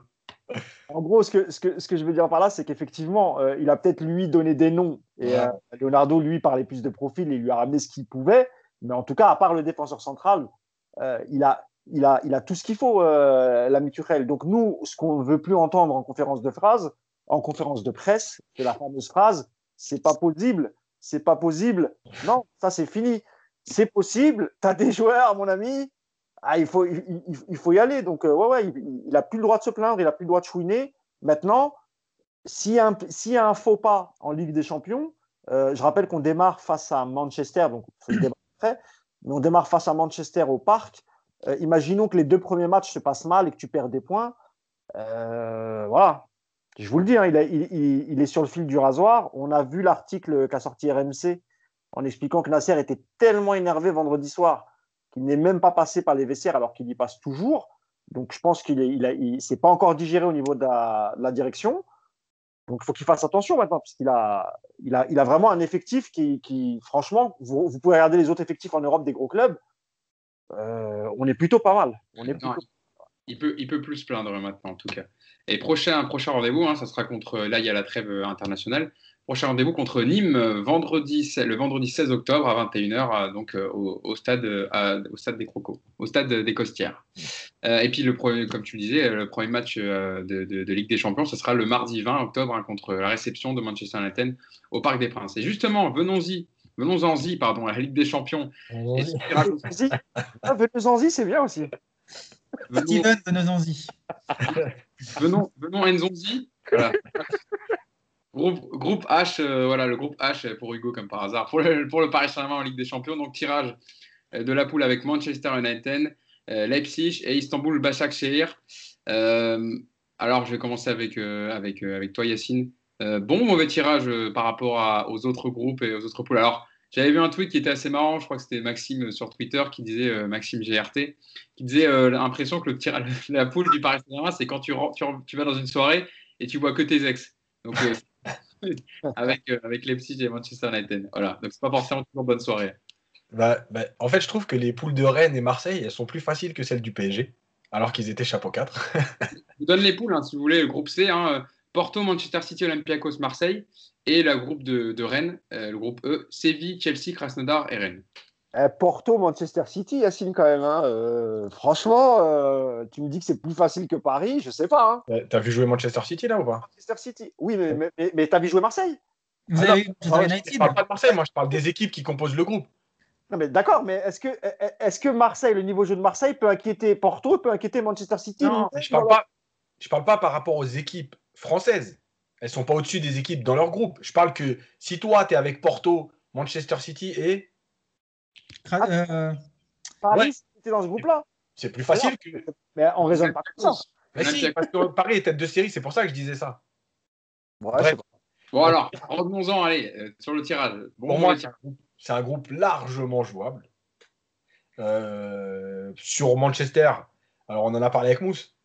En gros, ce que, ce, que, ce que je veux dire par là, c'est qu'effectivement, euh, il a peut-être lui donné des noms. Et Leonardo, lui, parlait plus de profil et lui a ramené ce qu'il pouvait. Mais en tout cas, à part le défenseur central, il a il a, a tout ce qu'il faut, euh, la mutuelle. Donc nous, ce qu'on ne veut plus entendre en conférence de phrase, en conférence de presse, c'est la fameuse phrase, c'est pas possible, c'est pas possible. Non, ça c'est fini. C'est possible, tu as des joueurs, mon ami, ah, il, faut, y aller. Donc, euh, ouais, ouais, il n'a plus le droit de se plaindre, il n'a plus le droit de chouiner. Maintenant, s'il y, a un faux pas en Ligue des Champions, euh, je rappelle qu'on démarre face à Manchester, donc mais on démarre face à Manchester au parc. Euh, imaginons que les deux premiers matchs se passent mal et que tu perds des points. Euh, voilà. Je vous le dis, hein, il, est sur le fil du rasoir. On a vu l'article qu'a sorti RMC en expliquant que Nasser était tellement énervé vendredi soir qu'il n'est même pas passé par les vestiaires alors qu'il y passe toujours. Donc je pense qu'il ne s'est pas encore digéré au niveau de la, direction. Donc il faut qu'il fasse attention maintenant, puisqu'il a, il a, il a vraiment un effectif qui, franchement, vous, vous, pouvez regarder les autres effectifs en Europe des gros clubs. Euh, on est plutôt pas mal. On est Il peut, il peut plus se plaindre maintenant, en tout cas. Et prochain, prochain rendez-vous, hein, ça sera contre. Là, il y a la trêve internationale. Prochain rendez-vous contre Nîmes vendredi, le vendredi 16 octobre à 21h, donc au, stade, au stade des Crocos, au stade des Costières. et puis, le premier, comme tu le disais, le premier match de, Ligue des Champions, ce sera le mardi 20 octobre hein, contre la réception de Manchester United au Parc des Princes. Et justement, venons-y venons-en-y, pardon, la Ligue des Champions. Venons-en-y, c'est bien aussi. Steven, venons-en-y. venons, venons Enzonzi. Voilà. Groupe, H, euh, voilà, le groupe H pour Hugo, comme par hasard, pour le, pour le Paris Saint-Germain en Ligue des Champions. Donc, tirage euh, de la poule avec Manchester United, euh, Leipzig et Istanbul Başakşehir. alors, je vais commencer avec, avec, avec toi, Yacine. Euh, bon mauvais tirage euh, par rapport aux autres groupes et aux autres poules. Alors, j'avais vu un tweet qui était assez marrant, je crois que c'était Maxime sur Twitter qui disait, euh, Maxime GRT, qui disait l'impression que le la poule du Paris Saint-Germain, c'est quand tu, tu, vas dans une soirée et tu vois que tes ex. Donc, avec, avec Leipzig et Manchester United. Voilà, donc c'est pas forcément toujours bonne soirée. Bah, bah, en fait, je trouve que les poules de Rennes et Marseille, elles sont plus faciles que celles du PSG, alors qu'ils étaient chapeau 4. je vous donne les poules, hein, si vous voulez, le groupe C. Hein, Porto, Manchester City, Olympiakos, Marseille. Et le groupe de, Rennes, euh, le groupe E, Séville, Chelsea, Krasnodar et Rennes. Eh, Porto, Manchester City, Yacine, quand même. Hein. Euh, franchement, euh, tu me dis que c'est plus facile que Paris, je sais pas. Hein. T'as vu jouer Manchester City là ou pas? Manchester City, oui, mais, mais, t'as vu jouer Marseille? Vous ah avez je, parle, parle pas de Marseille, moi je parle des équipes qui composent le groupe. Non, mais d'accord, mais est-ce que, est que Marseille, le niveau de jeu de Marseille peut inquiéter Porto, peut inquiéter Manchester City? Non, je parle pas. Je parle pas par rapport aux équipes françaises. Elles sont pas au-dessus des équipes dans leur groupe. Je parle que si toi, tu es avec Porto, Manchester City et. Euh... Paris, ouais. dans ce groupe-là. C'est plus facile que. Mais on raisonne pas comme ça. Mais si, parce que Paris est tête de série, c'est pour ça que je disais ça. Ouais, bon, alors, revenons-en, allez, euh, sur le tirage. pour moi, c'est un, groupe largement jouable. Euh, sur Manchester, alors on en a parlé avec Mousse.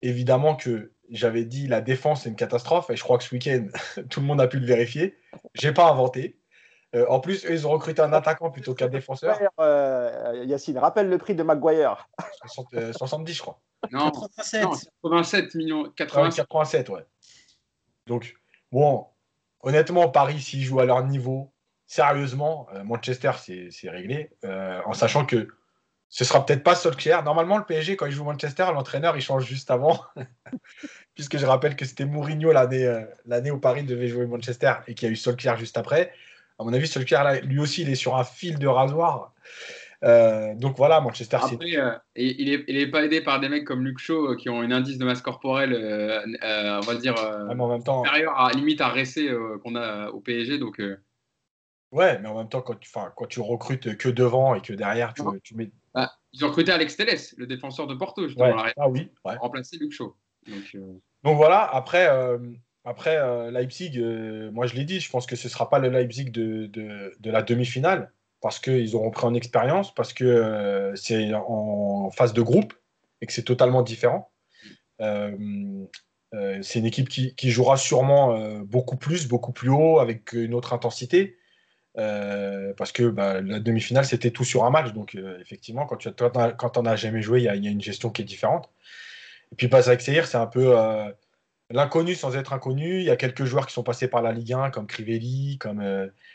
Évidemment que j'avais dit la défense c'est une catastrophe et je crois que ce week-end tout le monde a pu le vérifier. J'ai pas inventé. Euh, en plus, eux, ils ont recruté un attaquant plutôt qu'un défenseur. Euh, Yacine, rappelle le prix de Maguire. 70, je crois. Non, 87, millions. 87, ouais. Donc, bon, honnêtement, Paris, s'ils jouent à leur niveau, sérieusement, euh, Manchester, c'est réglé. en sachant que ce sera peut-être pas Solskjaer. Normalement, le PSG, quand il joue Manchester, l'entraîneur, il change juste avant. Puisque je rappelle que c'était Mourinho l'année, euh, l'année où Paris devait jouer Manchester et qu'il y a eu Solskjaer juste après. À mon avis, Solskjaer, lui aussi, il est sur un fil de rasoir. Euh, donc voilà, Manchester City. Euh, il n'est il est pas aidé par des mecs comme Luke Shaw qui ont un indice de masse corporelle, on va dire, en même temps, supérieur à limite à Ressé qu'on a au PSG. Donc, Ouais, mais en même temps, quand tu, quand tu recrutes que devant et que derrière, tu, tu mets bah, ils ont recruté Alex Telles, le défenseur de Porto, justement, ah oui, ouais. remplacer Luke Shaw. Donc, euh, Donc voilà, après, euh, après euh, Leipzig, moi je l'ai dit, je pense que ce ne sera pas le Leipzig de, de, de la demi-finale, parce qu'ils auront pris en expérience, parce que c'est en phase de groupe et que c'est totalement différent. c'est une équipe qui, qui jouera sûrement beaucoup plus, beaucoup plus haut, avec une autre intensité. Euh, parce que bah, la demi-finale, c'était tout sur un match. Donc, euh, effectivement, quand tu quand on n'a jamais joué, il y, a une gestion qui est différente. Et puis, avec Seir, c'est un peu euh, l'inconnu sans être inconnu. Il y a quelques joueurs qui sont passés par la Ligue 1, comme Crivelli, comme.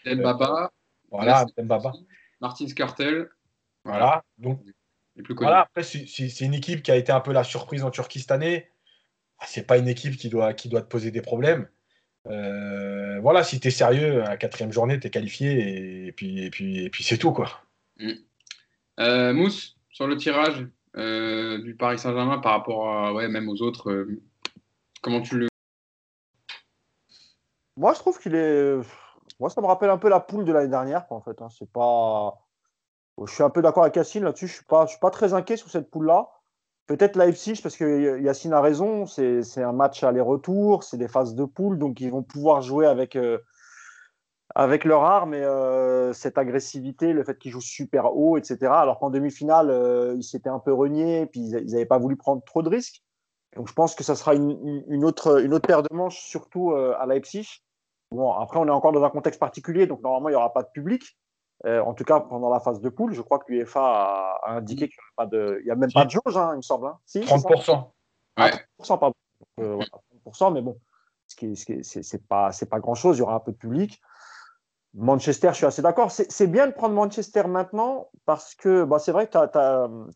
Mbaba. voilà, Mbaba. Martin Skartel. Voilà. Donc, voilà, après, c'est une équipe qui a été un peu la surprise en Turquie cette année. Ah, c'est pas une équipe qui doit, qui doit te poser des problèmes. Euh, voilà, si tu es sérieux, à la quatrième journée, tu es qualifié et, puis, et puis, et puis c'est tout. quoi. Mm. Euh, Mousse, sur le tirage euh, du Paris Saint-Germain par rapport à, ouais, même aux autres, comment tu le. Moi, je trouve qu'il est. Moi, ça me rappelle un peu la poule de l'année dernière, en fait. Hein. C'est pas. Je suis un peu d'accord avec Cassine là-dessus. Je suis pas, je suis pas très inquiet sur cette poule-là. Peut-être Leipzig, parce que Yacine a raison, c'est un match aller-retour, c'est des phases de poule, donc ils vont pouvoir jouer avec, euh, avec leur arme et euh, cette agressivité, le fait qu'ils jouent super haut, etc. Alors qu'en demi-finale, euh, ils s'étaient un peu reniés, puis ils n'avaient pas voulu prendre trop de risques. Donc je pense que ça sera une, autre, une autre paire de manches, surtout à Leipzig. Bon, après, on est encore dans un contexte particulier, donc normalement, il n'y aura pas de public. En tout cas, pendant la phase de poule, je crois que l'UEFA a, indiqué qu'il n'y a, même pas de jauge, hein, il me semble. Hein. Si, 30%. Ouais. 30%, pardon. 30%, mais bon, ce n'est pas, pas grand-chose, il y aura un peu de public. Manchester, je suis assez d'accord. C'est bien de prendre Manchester maintenant parce que bah, c'est vrai que tu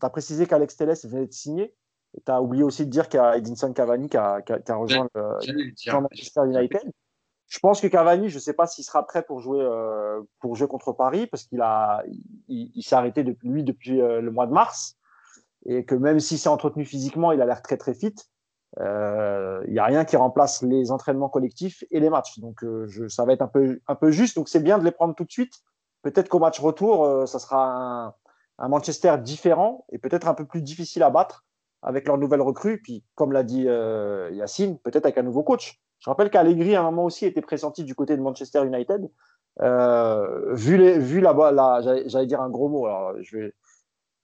as, précisé qu'Alex Telles venait de signer. Tu as oublié aussi de dire qu'il y a Edinson Cavani qui a, rejoint le, Manchester United. Je pense que Cavani, je ne sais pas s'il sera prêt pour jouer, euh, pour jouer contre Paris parce qu'il a, il, s'est arrêté lui depuis euh, le mois de mars et que même s'il s'est entretenu physiquement, il a l'air très très fit. Il euh, n'y a rien qui remplace les entraînements collectifs et les matchs. Donc, ça va être un peu, un peu juste. Donc, c'est bien de les prendre tout de suite. Peut-être qu'au match retour, ça sera un, Manchester différent et peut-être un peu plus difficile à battre avec leur nouvelle recrue. Puis, comme l'a dit Yacine, peut-être avec un nouveau coach. Je rappelle qu'Allegri, à un moment aussi, était pressenti du côté de Manchester United. vu, les, vu là-bas, là, j'allais dire un gros mot.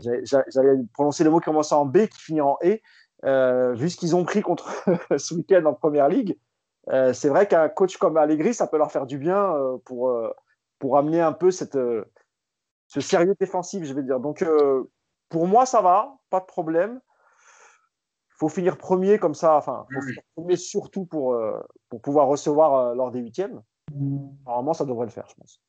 J'allais prononcer le mot qui commence en B, qui finit en E. Euh, vu ce qu'ils ont pris contre ce week-end en première ligue, euh, c'est vrai qu'un coach comme Allegri, ça peut leur faire du bien euh, pour, pour amener un peu cette, ce sérieux défensif, je vais dire. Donc, pour moi, ça va, pas de problème. Faut finir premier comme ça, enfin, faut finir premier surtout pour, pour pouvoir recevoir lors des huitièmes. Normalement, ça devrait le faire, je pense.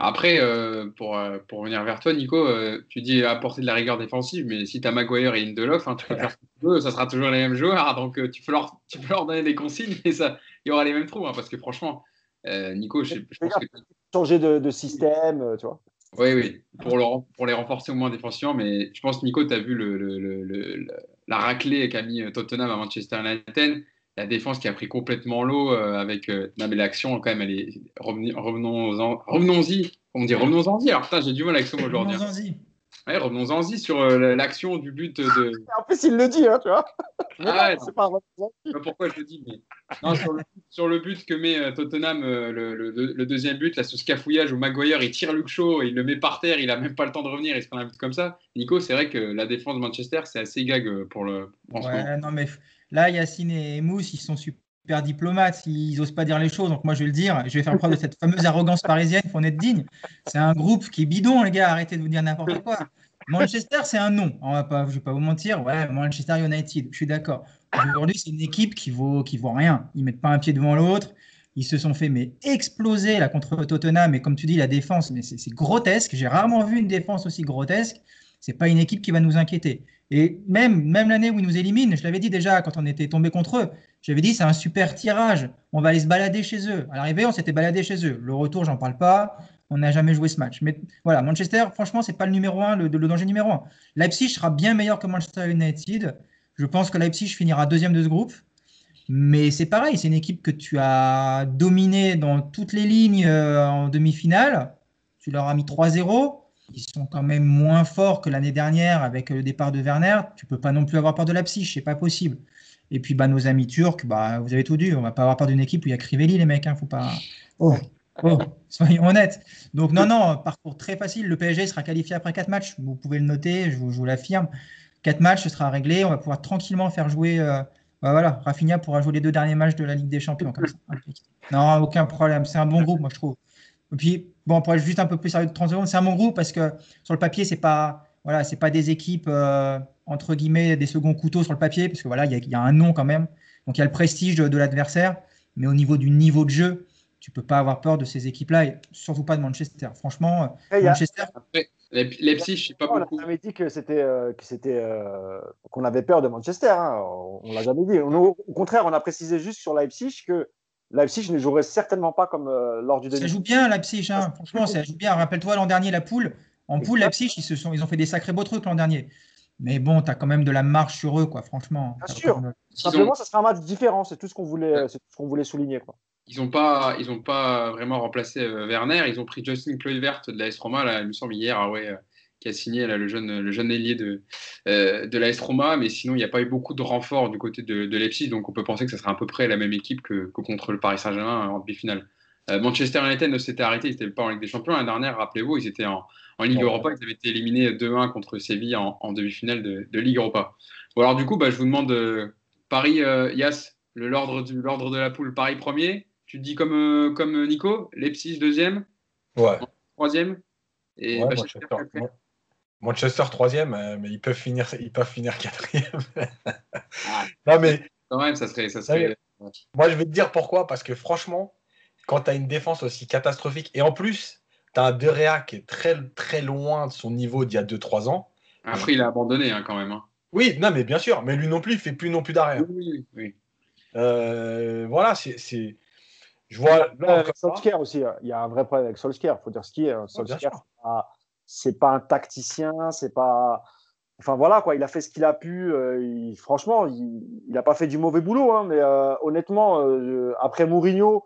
Après, euh, pour, euh, pour revenir vers toi, Nico, euh, tu dis apporter de la rigueur défensive, mais si tu as Maguire et Indelof, hein, tu peux faire ce que tu veux, ça sera toujours les mêmes joueurs. Donc tu, peux leur, tu peux leur donner des consignes et ça, il y aura les mêmes trous. Hein, parce que franchement, Nico, je, pense que. Changer de, de, système, tu vois. Oui, oui, pour, leur, pour les renforcer au moins défensivement. Mais je pense, Nico, tu as vu le, le, la raclée qu'a mis Tottenham à Manchester United la défense qui a pris complètement l'eau euh, avec. Euh, non, l'action, quand même, elle est. Revenons-en. Revenons-y. On dit revenons-en-y. Alors, putain, j'ai du mal avec ça aujourd'hui. Hein. Ouais, revenons-en-y sur euh, l'action du but de. En plus, il le dit, hein, tu vois. Ah, c'est pas pourquoi je le dis, mais. Non, sur, le, but que met Tottenham, le, le, deuxième but, là, ce scafouillage où Maguire, il tire Luke Shaw, il le met par terre, il a même pas le temps de revenir, il se prend un but comme ça. Nico, c'est vrai que la défense de Manchester, c'est assez gag pour le. ouais, non, mais Là, Yacine et Mousse, ils sont super diplomates, ils n'osent pas dire les choses, donc moi je vais le dire, je vais faire preuve de cette fameuse arrogance parisienne, il faut en être digne. C'est un groupe qui est bidon, les gars, arrêtez de vous dire n'importe quoi. Manchester, c'est un nom, on va pas, je ne vais pas vous mentir, ouais, Manchester United, je suis d'accord. Aujourd'hui, c'est une équipe qui vaut, qui vaut rien, ils mettent pas un pied devant l'autre, ils se sont fait mais exploser là contre Tottenham, et comme tu dis, la défense, mais c'est grotesque, j'ai rarement vu une défense aussi grotesque, c'est pas une équipe qui va nous inquiéter. Et même, même l'année où ils nous éliminent, je l'avais dit déjà quand on était tombé contre eux, j'avais dit c'est un super tirage, on va aller se balader chez eux. À l'arrivée, on s'était baladé chez eux. Le retour, j'en parle pas, on n'a jamais joué ce match. Mais voilà, Manchester, franchement, c'est pas le numéro un, le, danger numéro un. Leipzig sera bien meilleur que Manchester United. Je pense que Leipzig finira deuxième de ce groupe. Mais c'est pareil, c'est une équipe que tu as dominée dans toutes les lignes euh, en demi-finale. Tu leur as mis 3-0 ils sont quand même moins forts que l'année dernière avec le départ de Werner. Tu peux pas non plus avoir peur de la psyche, c'est pas possible. Et puis bah, nos amis turcs, bah, vous avez tout dit, on va pas avoir peur d'une équipe où il y a Crivelli, les mecs, hein, faut pas. Oh. oh. soyons honnêtes. Donc non, non, parcours très facile. Le PSG sera qualifié après 4 matchs. Vous pouvez le noter, je vous, l'affirme. 4 matchs, ce sera réglé. On va pouvoir tranquillement faire jouer. Euh, bah, voilà, Rafinha pourra jouer les deux derniers matchs de la Ligue des Champions. Non, aucun problème. C'est un bon groupe, moi je trouve. Et puis, bon, pour être juste un peu plus sérieux de 30 secondes, c'est un bon groupe parce que sur le papier, c'est pas, voilà, c'est pas des équipes, euh, entre guillemets, des seconds couteaux sur le papier, parce que voilà, il y, a un nom quand même. Donc, il y a le prestige de, l'adversaire, mais au niveau du niveau de jeu, tu peux pas avoir peur de ces équipes-là, et surtout pas de Manchester. Franchement, Manchester. Leipzig, je sais pas beaucoup. On jamais dit que c'était euh, que c'était euh, qu'on avait peur de Manchester. Hein. On l'a jamais dit. au contraire, on a précisé juste sur Leipzig que Leipzig ne jouerait certainement pas comme euh, lors du début. Ça joue bien, Leipzig. Hein. Franchement, ça joue bien. Rappelle-toi l'an dernier, la poule. En poule, Leipzig, ils, se sont, ils ont fait des sacrés beaux trucs l'an dernier. Mais bon, tu as quand même de la marche sur eux, quoi, franchement. Bien sûr. Simplement, ça sera un match différent. C'est tout ce qu'on voulait, qu'on voulait souligner. Quoi. Ils n'ont pas, ils pas vraiment remplacé euh, Werner. Ils ont pris Justin Kluivert de la Roma, là, il me semble, hier. Ah ouais, euh, qui a signé là, le, jeune, le jeune ailier de, euh, de l'AS Roma, mais sinon il n'y a pas eu beaucoup de renforts du côté de, de, Leipzig, donc on peut penser que ce sera à peu près la même équipe que, contre le Paris Saint-Germain en demi-finale. Euh, Manchester United ne s'était arrêté, ils n'étaient pas en Ligue des Champions. L'année dernière, rappelez-vous, ils étaient en, en Ligue Europa, ils avaient été éliminés 2-1 contre Séville en, demi-finale de, de, Ligue Europa. Bon, alors du coup, bah, je vous demande, euh, Paris, euh, Yas, l'ordre de la poule, Paris premier, tu te dis comme, comme Nico, Leipzig deuxième, ouais. troisième. Et Ouais, Manchester, Manchester, quatrième. Mon- Manchester troisième, euh, mais ils peuvent finir, ils peuvent finir quatrième. Ah, non, mais quand même, ça serait. Ça serait... moi, je vais te dire pourquoi. Parce que franchement, quand tu as une défense aussi catastrophique, et en plus, tu as un De Gea qui est très, très loin de son niveau d'il y a 2-3 ans. Après, il a abandonné hein, quand même. hein. Oui, non, mais bien sûr, mais lui non plus, il fait plus non plus d'arrière. Oui, oui, oui. Euh, voilà, c'est. c'est- Je vois. là, avec Solskjaer aussi, hein. il y a un vrai problème avec Solskjaer, il faut dire ce qui est. Solskjaer. C'est pas- un tacticien, c'est pas. Enfin voilà quoi, il a fait ce qu'il a pu. euh, franchement, il n'a pas fait du mauvais boulot, hein, mais euh, honnêtement, euh, après Mourinho,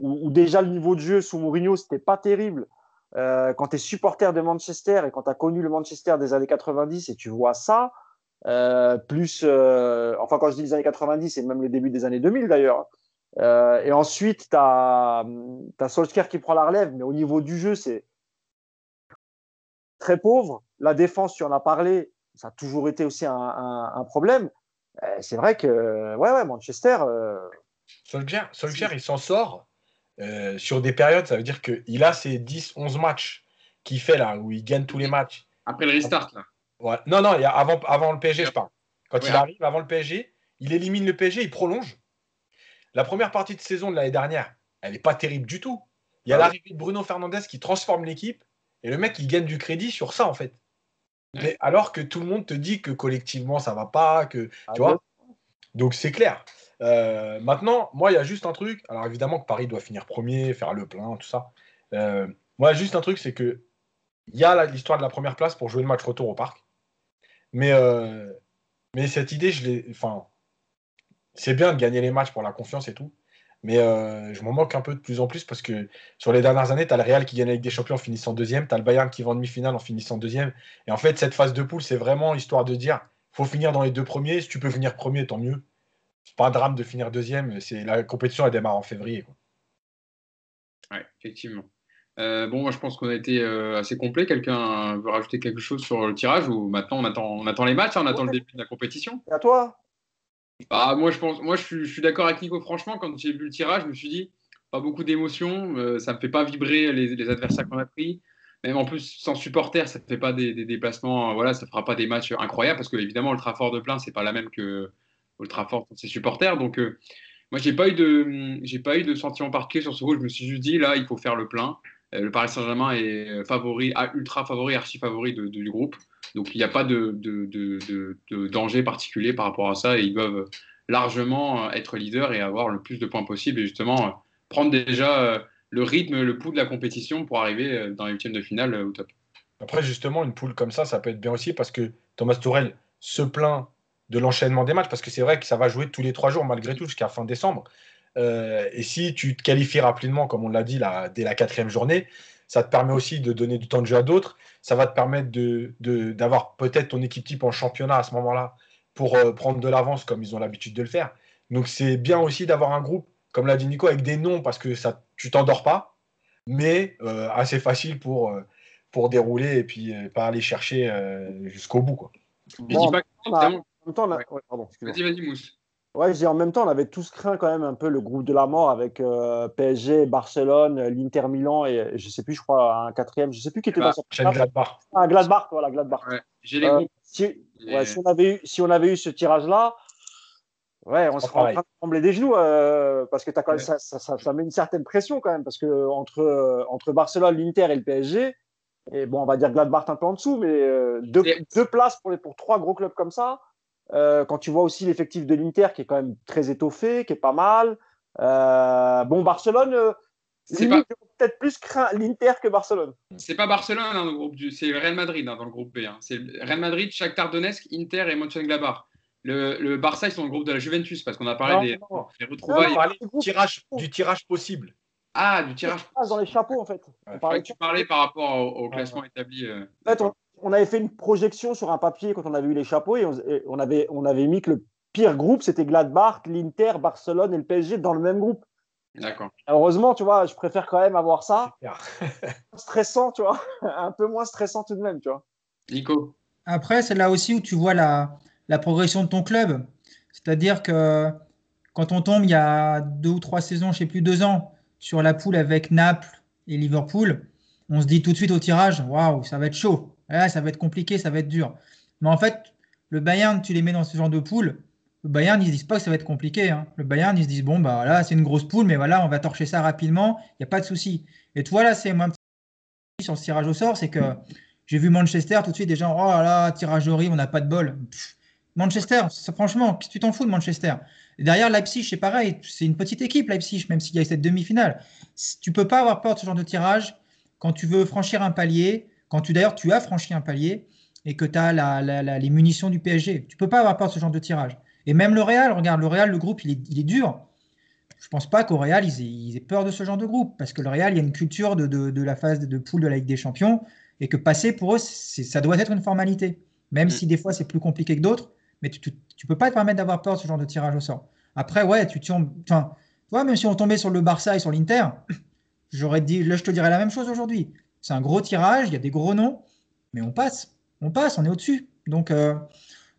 où, déjà le niveau de jeu sous Mourinho, c'était pas terrible. Quand tu es supporter de Manchester et quand tu as connu le Manchester des années 90 et tu vois ça, plus, enfin quand je dis les années 90, c'est même le début des années 2000 d'ailleurs. Et ensuite, tu as, Solskjaer qui prend la relève, mais au niveau du jeu, c'est très pauvre. La défense, tu en as parlé, ça a toujours été aussi un, un- un problème. Euh, c'est vrai que ouais, ouais, Manchester, euh, Solskjaer, Solskjaer, il s'en sort euh, sur des périodes, ça veut dire qu'il a ses 10-11 matchs qu'il fait là, où il gagne tous les matchs. Après le restart, là. Ouais. Non, non, il y a avant, avant le PSG, je parle. Quand Ouais. il arrive, avant le PSG, il élimine le PSG, il prolonge. La première partie de saison de l'année dernière, elle n'est pas terrible du tout. Il y a Ah l'arrivée de Bruno Fernandez qui transforme l'équipe, et le mec, il gagne du crédit sur ça, en fait. Ouais. Mais alors que tout le monde te dit que collectivement, ça va pas, que ah, tu vois Donc c'est clair. Euh, maintenant, moi, il y a juste un truc. Alors évidemment que Paris doit finir premier, faire le plein, tout ça. Euh, moi, juste un truc, c'est que il y a l'histoire de la première place pour jouer le match retour au parc. Mais, euh, mais cette idée, je l'ai. Enfin, c'est bien de gagner les matchs pour la confiance et tout. Mais euh, je m'en moque un peu de plus en plus parce que sur les dernières années, tu as le Real qui gagne avec des champions en finissant deuxième, tu as le Bayern qui va en demi-finale en finissant deuxième. Et en fait, cette phase de poule, c'est vraiment histoire de dire faut finir dans les deux premiers. Si tu peux finir premier, tant mieux. C'est pas un drame de finir deuxième. C'est la compétition, elle démarre en février. quoi. Ouais, effectivement. Euh, bon, moi, je pense qu'on a été euh, assez complet. Quelqu'un veut rajouter quelque chose sur le tirage ou maintenant on attend, on attend les matchs, hein, on attend le début de la compétition? Et à toi Bah, moi, je pense, moi, je suis, d'accord avec Nico. Franchement, quand j'ai vu le tirage, je me suis dit, pas beaucoup d'émotions. euh, ça me fait pas vibrer les, adversaires qu'on a pris. Même en plus, sans supporters, ça ne fait pas des, déplacements. euh, voilà, ça fera pas des matchs incroyables parce que évidemment, le Trafford de plein, c'est pas la même que le Trafford sans ses supporters. Donc, euh, moi, j'ai pas eu de, pas eu de sentiment particulier sur ce coup. Je me suis juste dit, là, il faut faire le plein. Le Paris Saint-Germain est favori, ultra favori, archi favori du groupe. Donc, il n'y a pas de, danger particulier par rapport à ça et ils doivent largement euh, être leader et avoir le plus de points possible et justement euh, prendre déjà euh, le rythme, le pouls de la compétition pour arriver dans les huitièmes de finale au top. Après, justement, une poule comme ça, ça peut être bien aussi parce que Thomas Tourel se plaint de l'enchaînement des matchs parce que c'est vrai que ça va jouer tous les trois jours malgré tout jusqu'à fin décembre. Et si tu te qualifies rapidement, comme on l'a dit dès la quatrième journée, ça te permet aussi de donner du temps de jeu à d'autres. Ça va te permettre de- de- d'avoir peut-être ton équipe type en championnat à ce moment-là pour euh, prendre de l'avance comme ils ont l'habitude de le faire. Donc c'est bien aussi d'avoir un groupe, comme l'a dit Nico, avec des noms parce que ça, tu t'endors pas, mais euh, assez facile pour, euh, pour dérouler et puis euh, pas aller chercher euh, jusqu'au bout. Quoi. Bon, En même temps, on a- Ouais. ouais, pardon, excuse-moi. Vas-y, vas-y, Mousse. Ouais, je dis, en même temps, on avait tous craint quand même un peu le groupe de la mort avec euh, PSG, Barcelone, l'Inter Milan et je sais plus, je crois, un quatrième, je sais plus qui était Bah, dans Chaîne Gladbach. Ah, Gladbach, voilà, Gladbach. Ouais, J'ai les Euh, si, Et- ouais, si on avait eu, si on avait eu ce tirage-là, ouais, on serait en train de trembler des genoux euh, parce que t'as quand même, Ouais. ça, ça, ça- ça met une certaine pression quand même parce que entre, entre Barcelone, l'Inter et le PSG, et bon, on va dire Gladbach un peu en dessous, mais euh, deux, deux places pour, les, pour trois gros clubs comme ça. Euh, quand tu vois aussi l'effectif de l'Inter qui est quand même très étoffé, qui est pas mal. Euh, bon, Barcelone, euh, limite, j'aurais peut-être plus craint l'Inter que Barcelone. C'est pas Barcelone hein, dans le groupe du, c'est Real Madrid hein, dans le groupe B. hein. C'est Real Madrid, Shakhtar Donetsk, Inter et Mönchengladbach. Le, le Barça ils sont dans le groupe de la Juventus parce qu'on a parlé Non, des, non. des On retrouvailles. du tirage, du tirage possible. Ah, du tirage. Ah, dans les chapeaux en fait. On Ouais, parlait que tu parlais par rapport au, au classement établi. euh, En fait, on, on avait fait une projection sur un papier quand on avait eu les chapeaux et on, et on avait, on avait mis que le pire groupe, c'était Gladbach, l'Inter, Barcelone et le PSG dans le même groupe. D'accord. Heureusement, tu vois, je préfère quand même avoir ça. Stressant, tu vois. Un peu moins stressant tout de même, tu vois. Nico. Après, c'est là aussi où tu vois la, la progression de ton club. C'est-à-dire que quand on tombe il y a deux ou trois saisons, je ne sais plus, deux ans, sur la poule avec Naples et Liverpool, on se dit tout de suite au tirage, waouh, ça va être chaud, ça va être compliqué, ça va être dur. Mais en fait, le Bayern, tu les mets dans ce genre de poule, le Bayern, ils ne disent pas que ça va être compliqué. Hein. Le Bayern, ils se disent, bon, bah là, c'est une grosse poule, mais voilà, on va torcher ça rapidement, il n'y a pas de souci. Et toi, là, c'est moi un petit sur ce tirage au sort, c'est que j'ai vu Manchester tout de suite, des gens, oh là là, tirage horrible, on n'a pas de bol. Manchester, franchement, tu t'en fous de Manchester? Et Derrière Leipzig, c'est pareil, c'est une petite équipe, Leipzig, même s'il y a cette demi-finale. Tu peux pas avoir peur de ce genre de tirage quand tu veux franchir un palier, quand tu d'ailleurs tu as franchi un palier et que tu as les munitions du PSG. Tu peux pas avoir peur de ce genre de tirage. Et même le Real, regarde, le Real, le groupe, il est, dur. Je pense pas qu'au Real, ils aient, peur de ce genre de groupe, parce que le Real, il y a une culture de, la phase de, poule de la Ligue des Champions, et que passer pour eux, ça doit être une formalité. Même mm. si des fois c'est plus compliqué que d'autres, mais tu ne peux pas te permettre d'avoir peur de ce genre de tirage au sort. Après, ouais, tu tombes. Enfin, toi, même si on tombait sur le Barça et sur l'Inter, j'aurais dit, là, je te dirais la même chose aujourd'hui. C'est un gros tirage, il y a des gros noms, mais on passe. On passe, on est au-dessus. Donc, euh,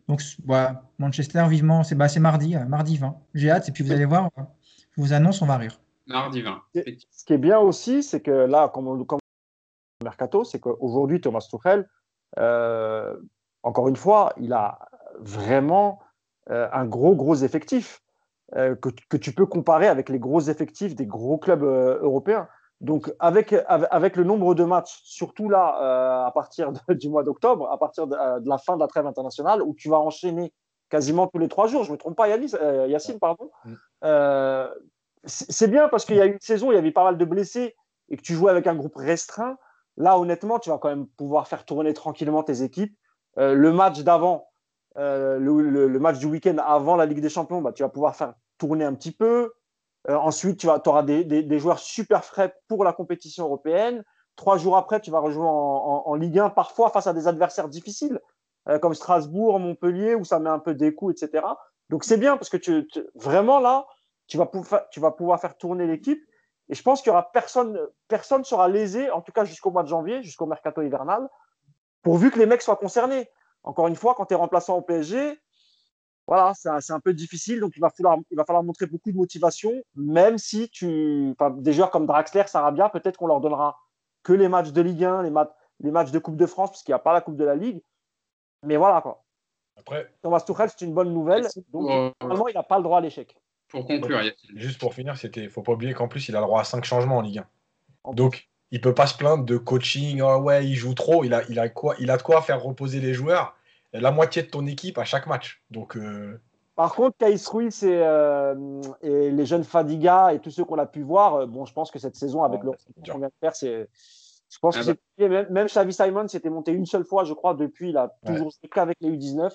donc voilà, Manchester, vivement, c'est bah, mardi, euh, mardi 20. J'ai hâte, et puis vous allez voir, je vous annonce, on va rire. Mardi 20. Ce qui est bien aussi, c'est que là, comme, on, comme Mercato, c'est qu'aujourd'hui, Thomas Tuchel, euh, encore une fois, il a vraiment euh, un gros, gros effectif que, que, tu peux comparer avec les gros effectifs des gros clubs européens. Donc, avec, avec, le nombre de matchs, surtout là, euh, à partir du mois d'octobre, à partir euh, de, la fin de la trêve internationale, où tu vas enchaîner quasiment tous les trois jours, je ne me trompe pas, euh, Yacine, pardon, mm. c'est bien parce qu'il y a eu une saison, il y avait pas mal de blessés et que tu jouais avec un groupe restreint. Là, honnêtement, tu vas quand même pouvoir faire tourner tranquillement tes équipes. le match d'avant, le, match du week-end avant la Ligue des Champions, bah, tu vas pouvoir faire tourner un petit peu. Euh, ensuite, tu auras des, joueurs super frais pour la compétition européenne. Trois jours après, tu vas rejouer en, Ligue 1, parfois face à des adversaires difficiles, euh, comme Strasbourg, Montpellier, où ça met un peu des coups, etc. Donc c'est bien parce que tu, vraiment là, tu vas, pouvoir, tu vas pouvoir faire tourner l'équipe. Et je pense qu'il y aura personne, personne sera lésé, en tout cas jusqu'au mois de janvier, jusqu'au mercato hivernal, pourvu que les mecs soient concernés. Encore une fois, quand tu es remplaçant au PSG, voilà, c'est un peu difficile. Donc, il va, falloir, il va falloir montrer beaucoup de motivation, même si tu. des joueurs comme Draxler, Sarabia, peut-être qu'on leur donnera que les matchs de Ligue 1, les, les matchs de Coupe de France, puisqu'il n'y a pas la Coupe de la Ligue. Mais voilà, quoi. Après. Thomas Tuchel, c'est une bonne nouvelle. Donc, euh, normalement, il n'a pas le droit à l'échec. Pour conclure, juste pour finir, il faut pas oublier qu'en plus, il a le droit à 5 changements en Ligue 1. Donc, il peut pas se plaindre de coaching. Oh ouais, il joue trop. Il a, il a, quoi, il a de quoi faire reposer les joueurs la moitié de ton équipe à chaque match. Donc, euh, Par contre, Caïs Ruiz euh, et, les jeunes Fadiga et tous ceux qu'on a pu voir, euh, bon, je pense que cette saison, avec le qu'on vient de faire, c'est. Je pense ah que bah. même, même Xavi Simon s'était monté une seule fois, je crois, depuis. Il a toujours ouais. avec les U19.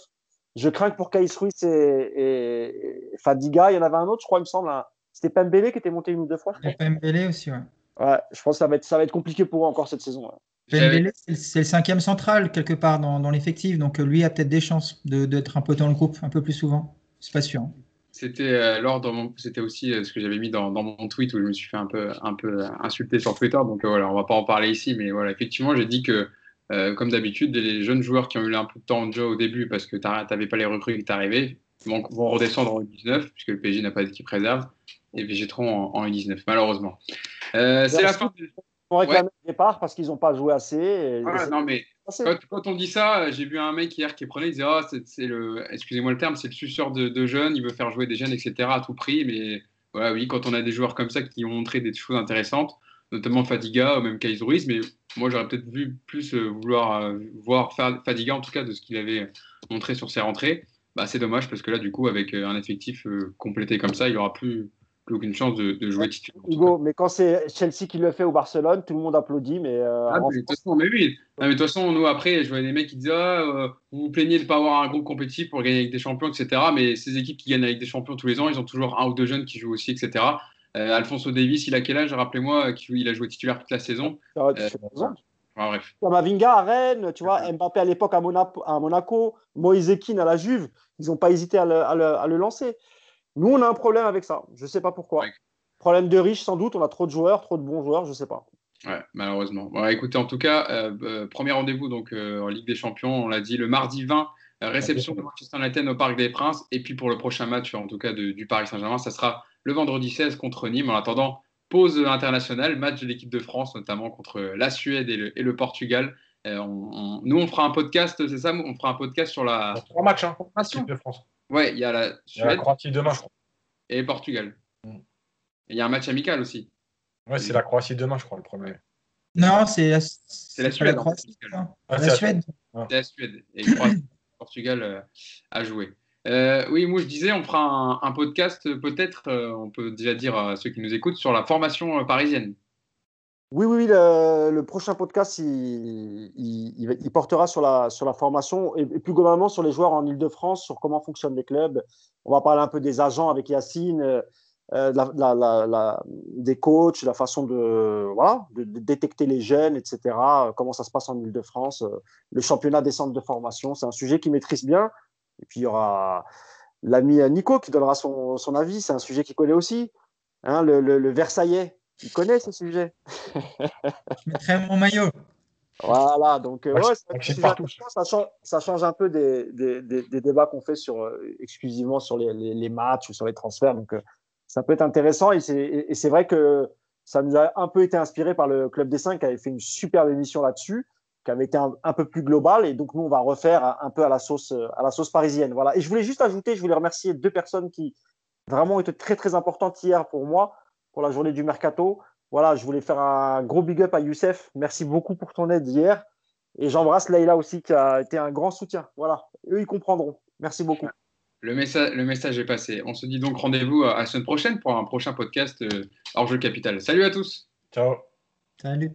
Je crains que pour Caïs Ruiz et, Fadiga, il y en avait un autre, je crois, il me semble. C'était Pembele qui était monté une ou deux fois. Pembele aussi, ouais. Ouais, je pense que ça va être, ça va être compliqué pour eux encore cette saison. C'est le cinquième central quelque part dans, l'effectif, donc euh, lui a peut-être des chances d'être un peu dans le groupe un peu plus souvent. C'est pas sûr. Hein. C'était euh, c'était aussi euh, ce que j'avais mis dans, mon tweet où je me suis fait un peu, un peu insulter sur Twitter. Donc voilà, on va pas en parler ici, mais voilà, effectivement, j'ai dit que comme d'habitude, les jeunes joueurs qui ont eu un peu de temps jeu au début parce que tu n'avais pas les recrues qui t'arrivaient vont, vont redescendre en U19 puisque le PSG n'a pas d'équipe réserve et végéteront en, U19 malheureusement. c'est la fin. On réclamer le départ parce qu'ils n'ont pas joué assez. non, mais quand, on dit ça, j'ai vu un mec hier qui prenait, il disait oh, c'est le, excusez-moi le terme, c'est le suceur de, jeunes, il veut faire jouer des jeunes, etc. à tout prix. Mais voilà, oui, quand on a des joueurs comme ça qui ont montré des choses intéressantes, notamment Fadiga ou même Kaiz Ruiz, mais moi j'aurais peut-être vu plus euh, vouloir euh, voir Fadiga en tout cas de ce qu'il avait montré sur ses rentrées. Bah, c'est dommage parce que là, du coup, avec euh, un effectif complété comme ça, il aura plus aucune chance de, jouer titulaire. Hugo, mais quand c'est Chelsea qui le fait au Barcelone, tout le monde applaudit. Mais, euh, ah, de toute façon, mais oui. mais de toute façon, nous, après, je vois des mecs qui disent ah, euh, Vous vous plaignez de ne pas avoir un groupe compétitif pour gagner avec des champions, etc. Mais ces équipes qui gagnent avec des champions tous les ans, ils ont toujours un ou deux jeunes qui jouent aussi, etc. Euh, Alfonso Davis, il a quel âge Rappelez-moi, il a joué titulaire toute la saison? Ah, bref. Kamavinga à Rennes, tu vois, Mbappé à l'époque à, Monaco, Moïse Keane à la Juve, ils n'ont pas hésité à le lancer. Nous, on a un problème avec ça. Je ne sais pas pourquoi. Problème de riche, sans doute. On a trop de joueurs, trop de bons joueurs, je ne sais pas. Ouais, malheureusement. Bon, écoutez, en tout cas, euh, euh, premier rendez-vous donc euh, en Ligue des Champions, on l'a dit, le mardi 20, réception de Manchester United au Parc des Princes. Et puis pour le prochain match, en tout cas du Paris Saint-Germain, ça sera le vendredi 16 contre Nîmes. En attendant, pause internationale, match de l'équipe de France, notamment contre la Suède et le, Portugal. nous, on fera un podcast, c'est ça On fera un podcast sur la. Trois matchs, hein, l'équipe de France. Ouais, il y a la Suède. Croatie demain, je crois. Et Portugal. Mm. Il y a un match amical aussi. Ouais, c'est la Croatie demain, je crois, le premier. Non, c'est la, Suède. La, ah, la Suède. C'est la Suède. Et le Portugal euh, a joué. Euh, oui, moi je disais, on fera un, podcast, peut-être, euh, on peut déjà dire à ceux qui nous écoutent, sur la formation parisienne. Oui, oui, le, prochain podcast, il, portera sur la, sur la formation et, plus globalement sur les joueurs en Ile-de-France, sur comment fonctionnent les clubs. On va parler un peu des agents avec Yacine, euh, la, des coachs, la façon de, voilà, de, détecter les jeunes, etc. Euh, comment ça se passe en Ile-de-France, euh, le championnat des centres de formation. C'est un sujet qu'il maîtrise bien. Et puis il y aura l'ami Nico qui donnera son, son avis. C'est un sujet qu'il connaît aussi. Hein, le, le, Versaillais, il connaît ce sujet. Je mettrai mon maillot. Voilà, donc ouais, ça, change, ça, change, un peu des, des, des, débats qu'on fait sur, exclusivement sur les, les, les, matchs ou sur les transferts. Donc, ça peut être intéressant. Et c'est vrai que ça nous a un peu été inspiré par le Club des 5 qui avait fait une superbe émission là-dessus, qui avait été un, peu plus globale. Et donc, nous, on va refaire un peu à la sauce, à la sauce parisienne. Voilà. Et je voulais juste ajouter, je voulais remercier deux personnes qui vraiment étaient très, très importantes hier pour moi, pour la journée du mercato. Voilà, je voulais faire un gros big up à Youssef. Merci beaucoup pour ton aide hier. Et j'embrasse Leïla aussi, qui a été un grand soutien. Voilà, eux, ils comprendront. Merci beaucoup. Le message, le message est passé. On se dit donc rendez-vous à la semaine prochaine pour un prochain podcast euh, hors jeu capital. Salut à tous. Ciao. Salut.